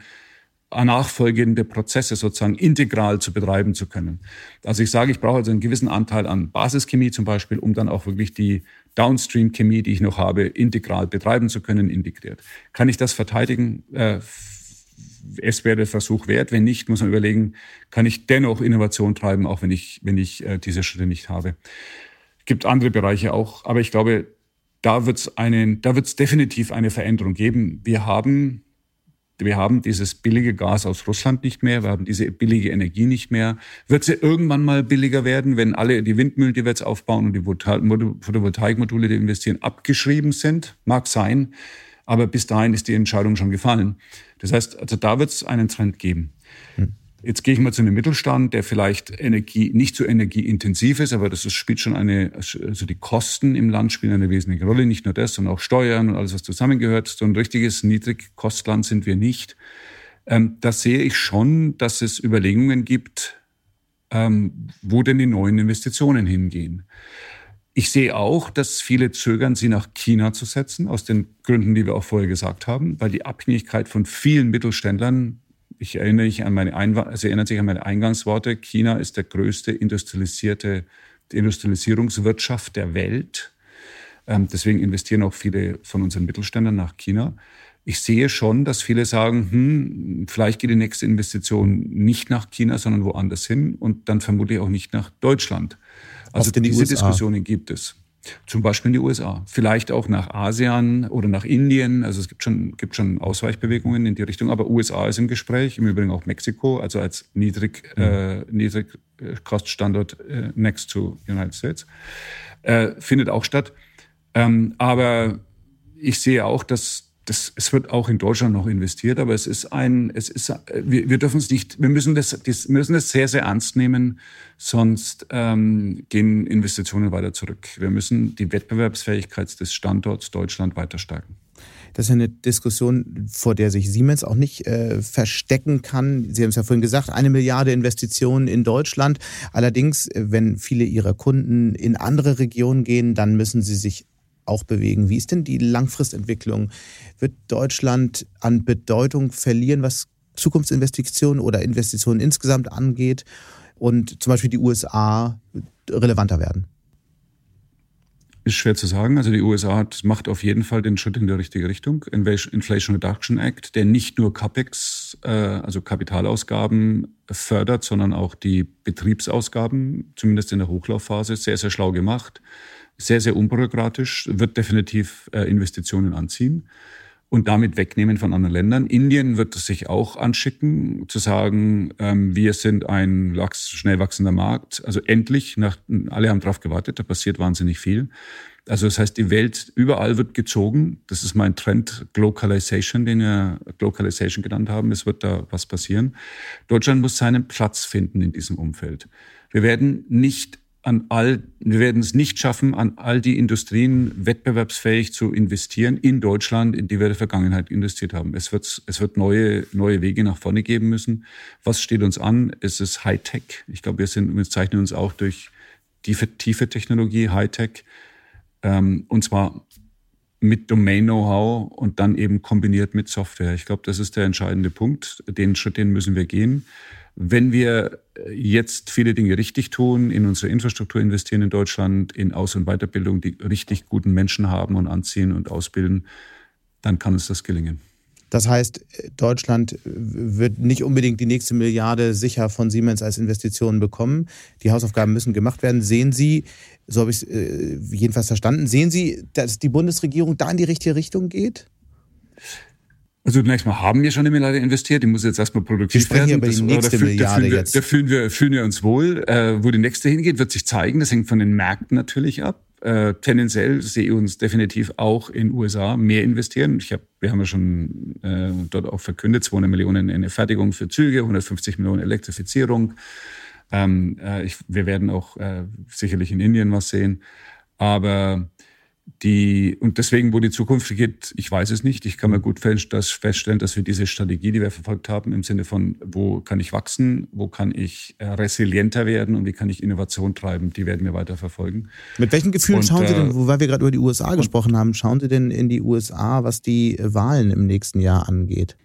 nachfolgende Prozesse sozusagen integral zu betreiben zu können. Also ich sage, ich brauche also einen gewissen Anteil an Basischemie zum Beispiel, um dann auch wirklich die Downstream-Chemie, die ich noch habe, integral betreiben zu können, integriert. Kann ich das verteidigen? Äh, es wäre der Versuch wert. Wenn nicht, muss man überlegen, kann ich dennoch Innovation treiben, auch wenn ich, wenn ich äh, diese Schritte nicht habe. Es gibt andere Bereiche auch, aber ich glaube, da wird es einen, da wird es definitiv eine Veränderung geben. Wir haben wir haben dieses billige Gas aus Russland nicht mehr, wir haben diese billige Energie nicht mehr. Wird sie irgendwann mal billiger werden, wenn alle die Windmühlen, die wir jetzt aufbauen und die Photovoltaikmodule, die investieren, abgeschrieben sind? Mag sein, aber bis dahin ist die Entscheidung schon gefallen. Das heißt, also da wird es einen Trend geben. Hm. Jetzt gehe ich mal zu einem Mittelstand, der vielleicht Energie, nicht so energieintensiv ist, aber das ist, spielt schon eine, also die Kosten im Land spielen eine wesentliche Rolle. Nicht nur das, sondern auch Steuern und alles, was zusammengehört. So ein richtiges Niedrigkostland sind wir nicht. Ähm, da sehe ich schon, dass es Überlegungen gibt, ähm, wo denn die neuen Investitionen hingehen. Ich sehe auch, dass viele zögern, sie nach China zu setzen, aus den Gründen, die wir auch vorher gesagt haben, weil die Abhängigkeit von vielen Mittelständlern ich erinnere mich an meine, Einw also erinnert sich an meine Eingangsworte. China ist der größte industrialisierte Industrialisierungswirtschaft der Welt. Ähm, deswegen investieren auch viele von unseren Mittelständern nach China. Ich sehe schon, dass viele sagen, hm, vielleicht geht die nächste Investition nicht nach China, sondern woanders hin und dann vermutlich auch nicht nach Deutschland. Also diese USA. Diskussionen gibt es. Zum Beispiel in die USA, vielleicht auch nach ASEAN oder nach Indien. Also es gibt schon, gibt schon Ausweichbewegungen in die Richtung, aber USA ist im Gespräch, im Übrigen auch Mexiko, also als niedrig, mhm. äh, Niedrigkoststandort äh, next to United States, äh, findet auch statt. Ähm, aber ich sehe auch, dass das, es wird auch in Deutschland noch investiert, aber es ist ein, es ist, wir, wir dürfen es nicht, wir müssen das, das müssen das sehr, sehr ernst nehmen, sonst ähm, gehen Investitionen weiter zurück. Wir müssen die Wettbewerbsfähigkeit des Standorts Deutschland weiter stärken. Das ist eine Diskussion, vor der sich Siemens auch nicht äh, verstecken kann. Sie haben es ja vorhin gesagt, eine Milliarde Investitionen in Deutschland. Allerdings, wenn viele ihrer Kunden in andere Regionen gehen, dann müssen sie sich auch bewegen. Wie ist denn die Langfristentwicklung? Wird Deutschland an Bedeutung verlieren, was Zukunftsinvestitionen oder Investitionen insgesamt angeht und zum Beispiel die USA relevanter werden? Ist schwer zu sagen. Also die USA macht auf jeden Fall den Schritt in die richtige Richtung. Inflation Reduction Act, der nicht nur CAPEX, äh, also Kapitalausgaben fördert, sondern auch die Betriebsausgaben, zumindest in der Hochlaufphase, sehr, sehr schlau gemacht sehr, sehr unbürokratisch, wird definitiv äh, Investitionen anziehen und damit wegnehmen von anderen Ländern. Indien wird es sich auch anschicken, zu sagen, ähm, wir sind ein schnell wachsender Markt. Also endlich, nach, alle haben darauf gewartet, da passiert wahnsinnig viel. Also das heißt, die Welt überall wird gezogen. Das ist mein Trend Globalization, den wir Globalization genannt haben. Es wird da was passieren. Deutschland muss seinen Platz finden in diesem Umfeld. Wir werden nicht an all, wir werden es nicht schaffen, an all die Industrien wettbewerbsfähig zu investieren in Deutschland, in die wir in der Vergangenheit investiert haben. Es wird, es wird neue, neue Wege nach vorne geben müssen. Was steht uns an? Es ist Hightech. Ich glaube, wir sind, wir zeichnen uns auch durch tiefe, tiefe Technologie, Hightech, ähm, und zwar mit Domain-Know-how und dann eben kombiniert mit Software. Ich glaube, das ist der entscheidende Punkt. Den Schritt, den müssen wir gehen. Wenn wir äh, jetzt viele Dinge richtig tun, in unsere Infrastruktur investieren in Deutschland, in Aus- und Weiterbildung, die richtig guten Menschen haben und anziehen und ausbilden, dann kann uns das gelingen. Das heißt, Deutschland wird nicht unbedingt die nächste Milliarde sicher von Siemens als Investitionen bekommen. Die Hausaufgaben müssen gemacht werden. Sehen Sie, so habe ich es äh, jedenfalls verstanden, sehen Sie, dass die Bundesregierung da in die richtige Richtung geht? Also zunächst mal haben wir schon eine Milliarde investiert, die muss jetzt erstmal produktiv werden. Über die nächste da, Milliarde da fühlen wir, jetzt. Da fühlen wir, fühlen wir uns wohl. Äh, wo die nächste hingeht, wird sich zeigen. Das hängt von den Märkten natürlich ab. Äh, tendenziell sehe ich uns definitiv auch in USA mehr investieren. Ich hab, wir haben ja schon äh, dort auch verkündet, 200 Millionen in eine Fertigung für Züge, 150 Millionen Elektrifizierung. Ähm, äh, ich, wir werden auch äh, sicherlich in Indien was sehen. Aber die, und deswegen, wo die Zukunft geht, ich weiß es nicht. Ich kann mir gut feststellen, dass wir diese Strategie, die wir verfolgt haben, im Sinne von, wo kann ich wachsen, wo kann ich äh, resilienter werden und wie kann ich Innovation treiben, die werden wir weiter verfolgen. Mit welchen Gefühlen und, schauen Sie denn, äh, weil wir gerade über die USA gesprochen haben, schauen Sie denn in die USA, was die Wahlen im nächsten Jahr angeht?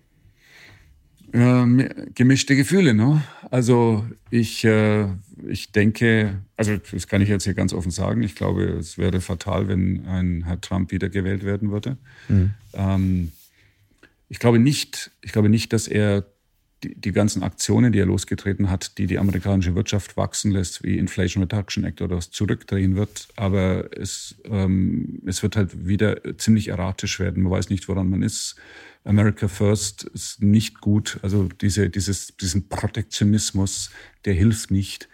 Ähm, gemischte Gefühle, ne? Also ich, äh, ich denke, also das kann ich jetzt hier ganz offen sagen, ich glaube, es wäre fatal, wenn ein Herr Trump wiedergewählt werden würde. Mhm. Ähm, ich glaube nicht, ich glaube nicht, dass er die, die ganzen Aktionen, die er losgetreten hat, die die amerikanische Wirtschaft wachsen lässt, wie Inflation Reduction Act oder was zurückdrehen wird. Aber es, ähm, es wird halt wieder ziemlich erratisch werden. Man weiß nicht, woran man ist. America First ist nicht gut. Also diese, dieses, diesen Protektionismus, der hilft nicht.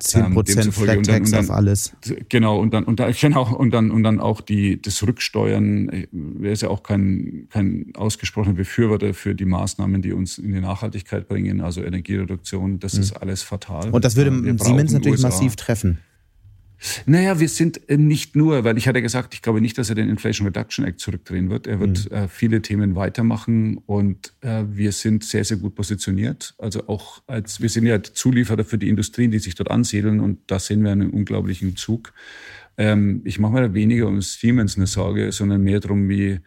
10 Prozent ähm, Flat Tax auf alles. Genau, und dann, und dann, genau, und dann, und dann auch die, das Rücksteuern. Er ist ja auch kein, kein ausgesprochener Befürworter für die Maßnahmen, die uns in die Nachhaltigkeit bringen, also Energiereduktion. Das mhm. ist alles fatal. Und das würde Siemens natürlich USA. massiv treffen. Naja, wir sind äh, nicht nur, weil ich hatte gesagt, ich glaube nicht, dass er den Inflation Reduction Act zurückdrehen wird. Er wird mhm. äh, viele Themen weitermachen und äh, wir sind sehr, sehr gut positioniert. Also auch als, wir sind ja Zulieferer für die Industrien, die sich dort ansiedeln und da sehen wir einen unglaublichen Zug. Ähm, ich mache mir da weniger um Siemens eine Sorge, sondern mehr darum, wie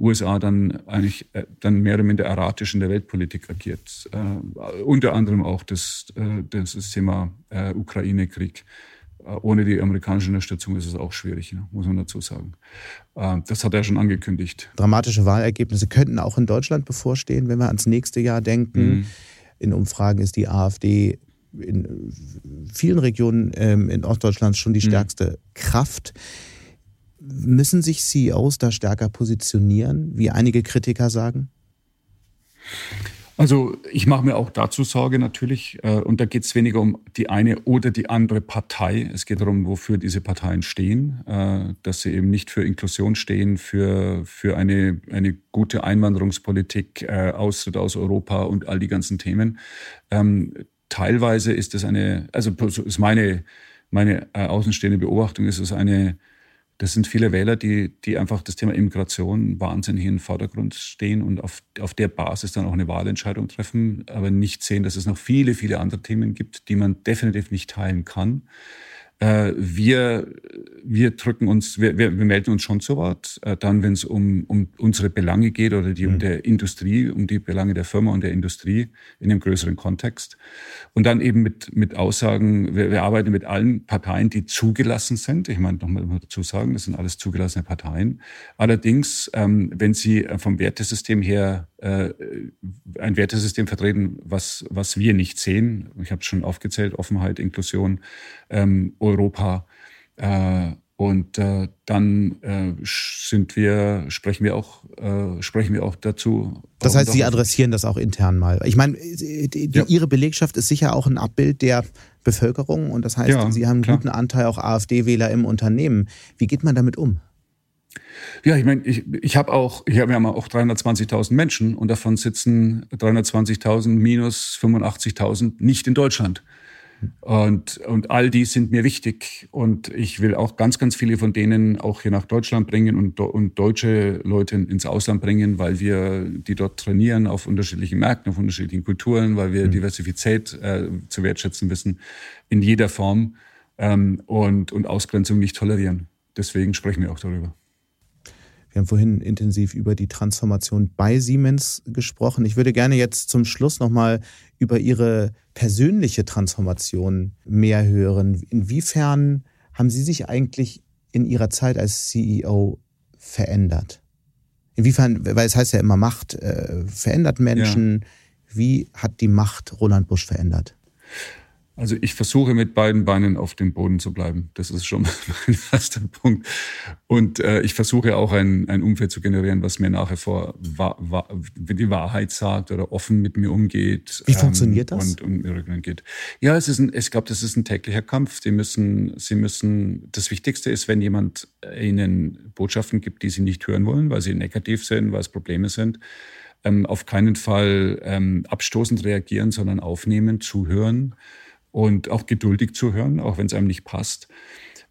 USA dann eigentlich äh, dann mehr oder minder erratisch in der Weltpolitik agiert. Äh, unter anderem auch das, äh, das Thema Ukraine-Krieg. Äh, ohne die amerikanische Unterstützung ist es auch schwierig, ne? muss man dazu sagen. Äh, das hat er schon angekündigt. Dramatische Wahlergebnisse könnten auch in Deutschland bevorstehen, wenn wir ans nächste Jahr denken. Mhm. In Umfragen ist die AfD in vielen Regionen ähm, in Ostdeutschland schon die mhm. stärkste mhm. Kraft. Müssen sich CEOs da stärker positionieren, wie einige Kritiker sagen? Also ich mache mir auch dazu Sorge natürlich. Äh, und da geht es weniger um die eine oder die andere Partei. Es geht darum, wofür diese Parteien stehen. Äh, dass sie eben nicht für Inklusion stehen, für, für eine, eine gute Einwanderungspolitik, äh, Austritt aus Europa und all die ganzen Themen. Ähm, teilweise ist es eine, also ist meine, meine außenstehende Beobachtung, ist es eine das sind viele Wähler, die, die einfach das Thema Immigration wahnsinnig in den Vordergrund stehen und auf, auf der Basis dann auch eine Wahlentscheidung treffen, aber nicht sehen, dass es noch viele, viele andere Themen gibt, die man definitiv nicht teilen kann. Äh, wir, wir drücken uns, wir, wir, wir melden uns schon zu Wort, äh, dann, wenn es um, um unsere Belange geht oder die mhm. um der Industrie, um die Belange der Firma und der Industrie in einem größeren Kontext. Und dann eben mit, mit Aussagen, wir, wir arbeiten mit allen Parteien, die zugelassen sind. Ich meine, nochmal dazu sagen, das sind alles zugelassene Parteien. Allerdings, ähm, wenn sie vom Wertesystem her äh, ein Wertesystem vertreten, was, was wir nicht sehen. Ich habe es schon aufgezählt, Offenheit, Inklusion, ähm, Europa. Äh, und äh, dann äh, sind wir, sprechen wir auch, äh, sprechen wir auch dazu. Das heißt, Sie adressieren das auch intern mal. Ich meine, ja. Ihre Belegschaft ist sicher auch ein Abbild der Bevölkerung und das heißt, ja, Sie haben einen klar. guten Anteil auch AfD-Wähler im Unternehmen. Wie geht man damit um? Ja, ich meine, ich, ich habe auch, ich habe ja auch 320.000 Menschen und davon sitzen 320.000 minus 85.000 nicht in Deutschland. Und, und all die sind mir wichtig. Und ich will auch ganz, ganz viele von denen auch hier nach Deutschland bringen und, und deutsche Leute ins Ausland bringen, weil wir die dort trainieren auf unterschiedlichen Märkten, auf unterschiedlichen Kulturen, weil wir mhm. Diversität äh, zu wertschätzen wissen in jeder Form ähm, und, und Ausgrenzung nicht tolerieren. Deswegen sprechen wir auch darüber. Wir haben vorhin intensiv über die Transformation bei Siemens gesprochen. Ich würde gerne jetzt zum Schluss nochmal über Ihre persönliche Transformation mehr hören. Inwiefern haben Sie sich eigentlich in Ihrer Zeit als CEO verändert? Inwiefern, weil es heißt ja immer, Macht äh, verändert Menschen. Ja. Wie hat die Macht Roland Busch verändert? Also ich versuche mit beiden Beinen auf dem Boden zu bleiben. Das ist schon mein erster Punkt. Und äh, ich versuche auch ein, ein Umfeld zu generieren, was mir nachher vor wa wa die Wahrheit sagt oder offen mit mir umgeht. Wie ähm, funktioniert das? Und, und mir geht. Ja, es ist ein, ich glaube, das ist ein täglicher Kampf. Sie müssen, Sie müssen, das Wichtigste ist, wenn jemand Ihnen Botschaften gibt, die Sie nicht hören wollen, weil sie negativ sind, weil es Probleme sind, ähm, auf keinen Fall ähm, abstoßend reagieren, sondern aufnehmen, zuhören und auch geduldig zu hören, auch wenn es einem nicht passt.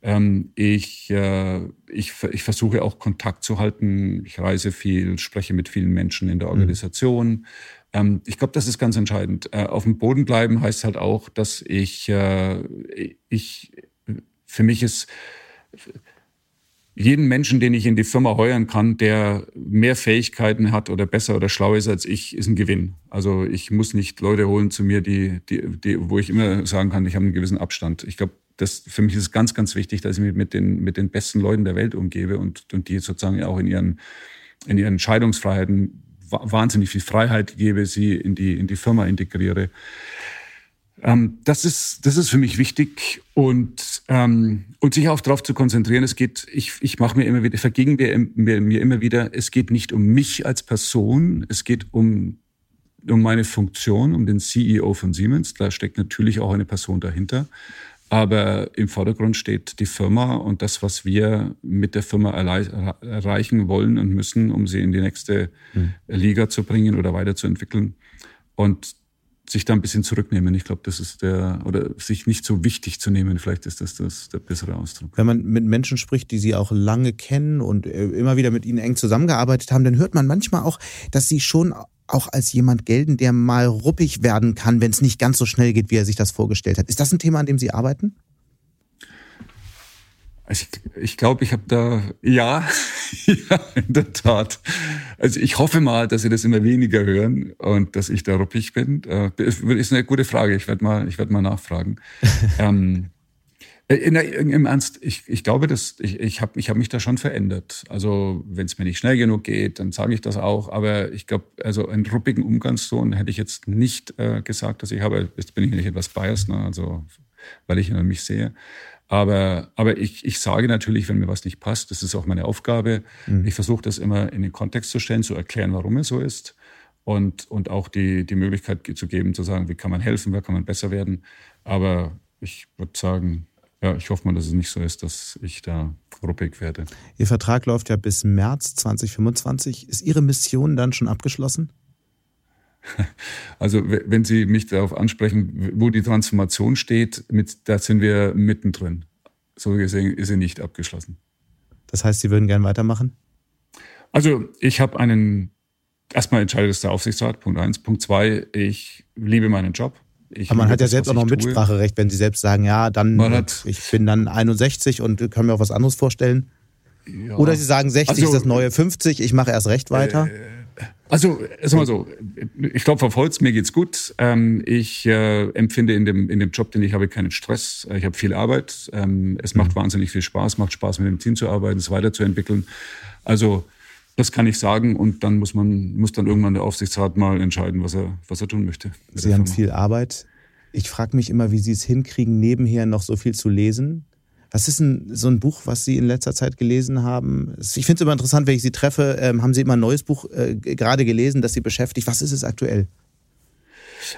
Ähm, ich, äh, ich, ich versuche auch Kontakt zu halten. Ich reise viel, spreche mit vielen Menschen in der mhm. Organisation. Mhm. Ähm, ich glaube, das ist ganz entscheidend. Äh, auf dem Boden bleiben heißt halt auch, dass ich, äh, ich für mich ist jeden Menschen, den ich in die Firma heuern kann, der mehr Fähigkeiten hat oder besser oder schlauer ist als ich, ist ein Gewinn. Also ich muss nicht Leute holen zu mir, die, die, die wo ich immer sagen kann, ich habe einen gewissen Abstand. Ich glaube, das für mich ist es ganz, ganz wichtig, dass ich mich mit den, mit den besten Leuten der Welt umgebe und, und die sozusagen auch in ihren, in ihren Entscheidungsfreiheiten wahnsinnig viel Freiheit gebe, sie in die, in die Firma integriere. Ähm, das, ist, das ist für mich wichtig und, ähm, und sich auch darauf zu konzentrieren. Es geht, ich, ich mache mir immer wieder, vergegen mir, mir, mir immer wieder, es geht nicht um mich als Person, es geht um, um meine Funktion, um den CEO von Siemens. Da steckt natürlich auch eine Person dahinter. Aber im Vordergrund steht die Firma und das, was wir mit der Firma erreichen wollen und müssen, um sie in die nächste mhm. Liga zu bringen oder weiterzuentwickeln. Und sich da ein bisschen zurücknehmen. Ich glaube, das ist der, oder sich nicht so wichtig zu nehmen, vielleicht ist das, das der bessere Ausdruck. Wenn man mit Menschen spricht, die sie auch lange kennen und äh, immer wieder mit ihnen eng zusammengearbeitet haben, dann hört man manchmal auch, dass sie schon auch als jemand gelten, der mal ruppig werden kann, wenn es nicht ganz so schnell geht, wie er sich das vorgestellt hat. Ist das ein Thema, an dem Sie arbeiten? Ich, ich glaube, ich habe da, ja, ja, in der Tat. Also ich hoffe mal, dass Sie das immer weniger hören und dass ich da ruppig bin. Das äh, ist eine gute Frage. Ich werde mal, ich werde mal nachfragen. ähm, äh, in der, Im Ernst, ich, ich glaube, dass ich, ich habe ich hab mich da schon verändert. Also wenn es mir nicht schnell genug geht, dann sage ich das auch. Aber ich glaube, also einen ruppigen Umgangston hätte ich jetzt nicht äh, gesagt, dass ich habe. Jetzt bin ich nicht etwas biased, ne? also weil ich mich sehe. Aber, aber ich, ich sage natürlich, wenn mir was nicht passt, das ist auch meine Aufgabe. Mhm. Ich versuche das immer in den Kontext zu stellen, zu erklären, warum es so ist. Und, und auch die, die Möglichkeit zu geben, zu sagen, wie kann man helfen, wie kann man besser werden. Aber ich würde sagen, ja, ich hoffe mal, dass es nicht so ist, dass ich da ruppig werde. Ihr Vertrag läuft ja bis März 2025. Ist Ihre Mission dann schon abgeschlossen? Also wenn Sie mich darauf ansprechen, wo die Transformation steht, mit, da sind wir mittendrin. So gesehen ist sie nicht abgeschlossen. Das heißt, Sie würden gern weitermachen? Also ich habe einen, erstmal entscheidet es der Aufsichtsrat, Punkt eins. Punkt zwei, ich liebe meinen Job. Ich Aber man hat ja selbst auch noch Mitspracherecht, wenn Sie selbst sagen, ja, dann hat, ich bin dann 61 und kann mir auch was anderes vorstellen. Ja. Oder Sie sagen, 60 also, ist das neue 50, ich mache erst recht weiter. Äh, also, sag mal so, ich glaube, auf Holz, mir geht's gut. Ähm, ich äh, empfinde in dem, in dem Job, den ich habe, keinen Stress. Ich habe viel Arbeit. Ähm, es macht mhm. wahnsinnig viel Spaß, macht Spaß, mit dem Team zu arbeiten, es weiterzuentwickeln. Also, das kann ich sagen und dann muss man, muss dann irgendwann der Aufsichtsrat mal entscheiden, was er, was er tun möchte. Sie haben viel Arbeit. Ich frage mich immer, wie Sie es hinkriegen, nebenher noch so viel zu lesen. Was ist denn so ein Buch, was Sie in letzter Zeit gelesen haben? Ich finde es immer interessant, wenn ich Sie treffe. Ähm, haben Sie immer ein neues Buch äh, gerade gelesen, das Sie beschäftigt? Was ist es aktuell?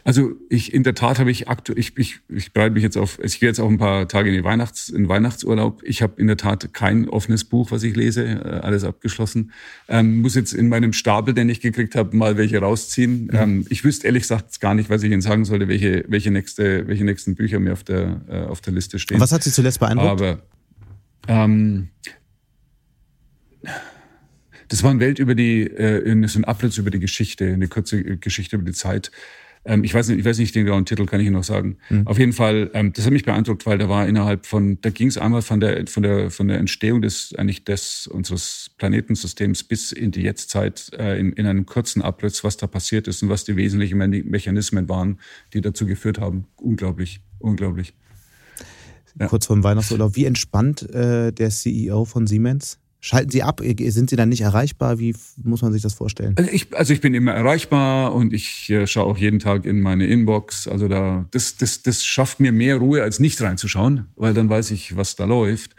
Also ich in der Tat habe ich aktuell, ich, ich, ich bereite mich jetzt auf, ich gehe jetzt auch ein paar Tage in, die Weihnachts, in Weihnachtsurlaub. Ich habe in der Tat kein offenes Buch, was ich lese, äh, alles abgeschlossen. Ähm, muss jetzt in meinem Stapel, den ich gekriegt habe, mal welche rausziehen. Mhm. Ähm, ich wüsste ehrlich gesagt gar nicht, was ich Ihnen sagen sollte, welche, welche, nächste, welche nächsten Bücher mir auf der, äh, auf der Liste stehen. was hat Sie zuletzt beeindruckt? Aber ähm, das war eine Welt über die, äh, so ein Abriss über die Geschichte, eine kurze Geschichte über die Zeit. Ähm, ich weiß nicht, ich weiß nicht den genauen Titel, kann ich Ihnen noch sagen. Mhm. Auf jeden Fall, ähm, das hat mich beeindruckt, weil da war innerhalb von, da ging es einmal von der, von der, von der Entstehung des, eigentlich des, unseres Planetensystems bis in die Jetztzeit, äh, in, in einem kurzen Abriss, was da passiert ist und was die wesentlichen Mechanismen waren, die dazu geführt haben. Unglaublich, unglaublich. Ja. Kurz vor dem Weihnachtsurlaub, wie entspannt äh, der CEO von Siemens? Schalten Sie ab? Sind Sie dann nicht erreichbar? Wie muss man sich das vorstellen? Also ich, also ich bin immer erreichbar und ich äh, schaue auch jeden Tag in meine Inbox. Also da, das, das, das schafft mir mehr Ruhe, als nicht reinzuschauen, weil dann weiß ich, was da läuft.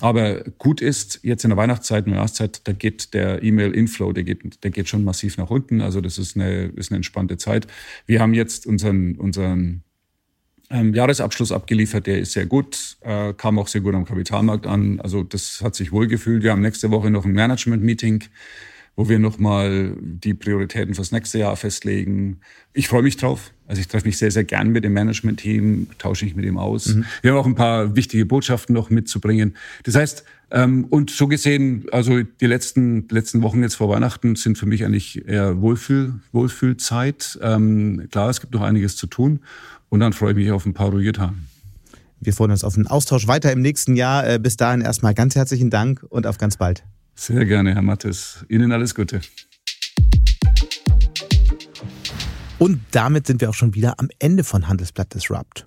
Aber gut ist, jetzt in der Weihnachtszeit, in der Jahreszeit, da geht der E-Mail-Inflow, der geht, der geht schon massiv nach unten. Also das ist eine, ist eine entspannte Zeit. Wir haben jetzt unseren, unseren ähm, Jahresabschluss abgeliefert, der ist sehr gut, äh, kam auch sehr gut am Kapitalmarkt an. Also das hat sich wohlgefühlt. Wir haben nächste Woche noch ein Management-Meeting, wo wir nochmal die Prioritäten fürs nächste Jahr festlegen. Ich freue mich drauf. Also ich treffe mich sehr, sehr gern mit dem Management-Team, tausche mich mit ihm aus. Mhm. Wir haben auch ein paar wichtige Botschaften noch mitzubringen. Das heißt, ähm, und so gesehen, also die letzten, letzten Wochen jetzt vor Weihnachten sind für mich eigentlich eher Wohlfühl, Wohlfühlzeit. Ähm, klar, es gibt noch einiges zu tun. Und dann freue ich mich auf ein paar ruhige Tage. Wir freuen uns auf einen Austausch weiter im nächsten Jahr. Äh, bis dahin erstmal ganz herzlichen Dank und auf ganz bald. Sehr gerne, Herr Mattes. Ihnen alles Gute. Und damit sind wir auch schon wieder am Ende von Handelsblatt Disrupt.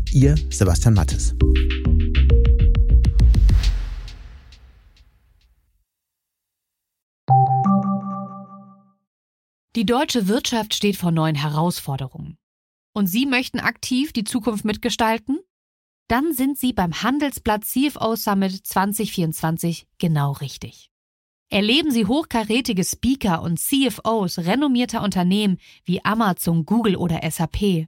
Ihr Sebastian Mattes. Die deutsche Wirtschaft steht vor neuen Herausforderungen. Und Sie möchten aktiv die Zukunft mitgestalten? Dann sind Sie beim Handelsblatt CFO Summit 2024 genau richtig. Erleben Sie hochkarätige Speaker und CFOs renommierter Unternehmen wie Amazon, Google oder SAP.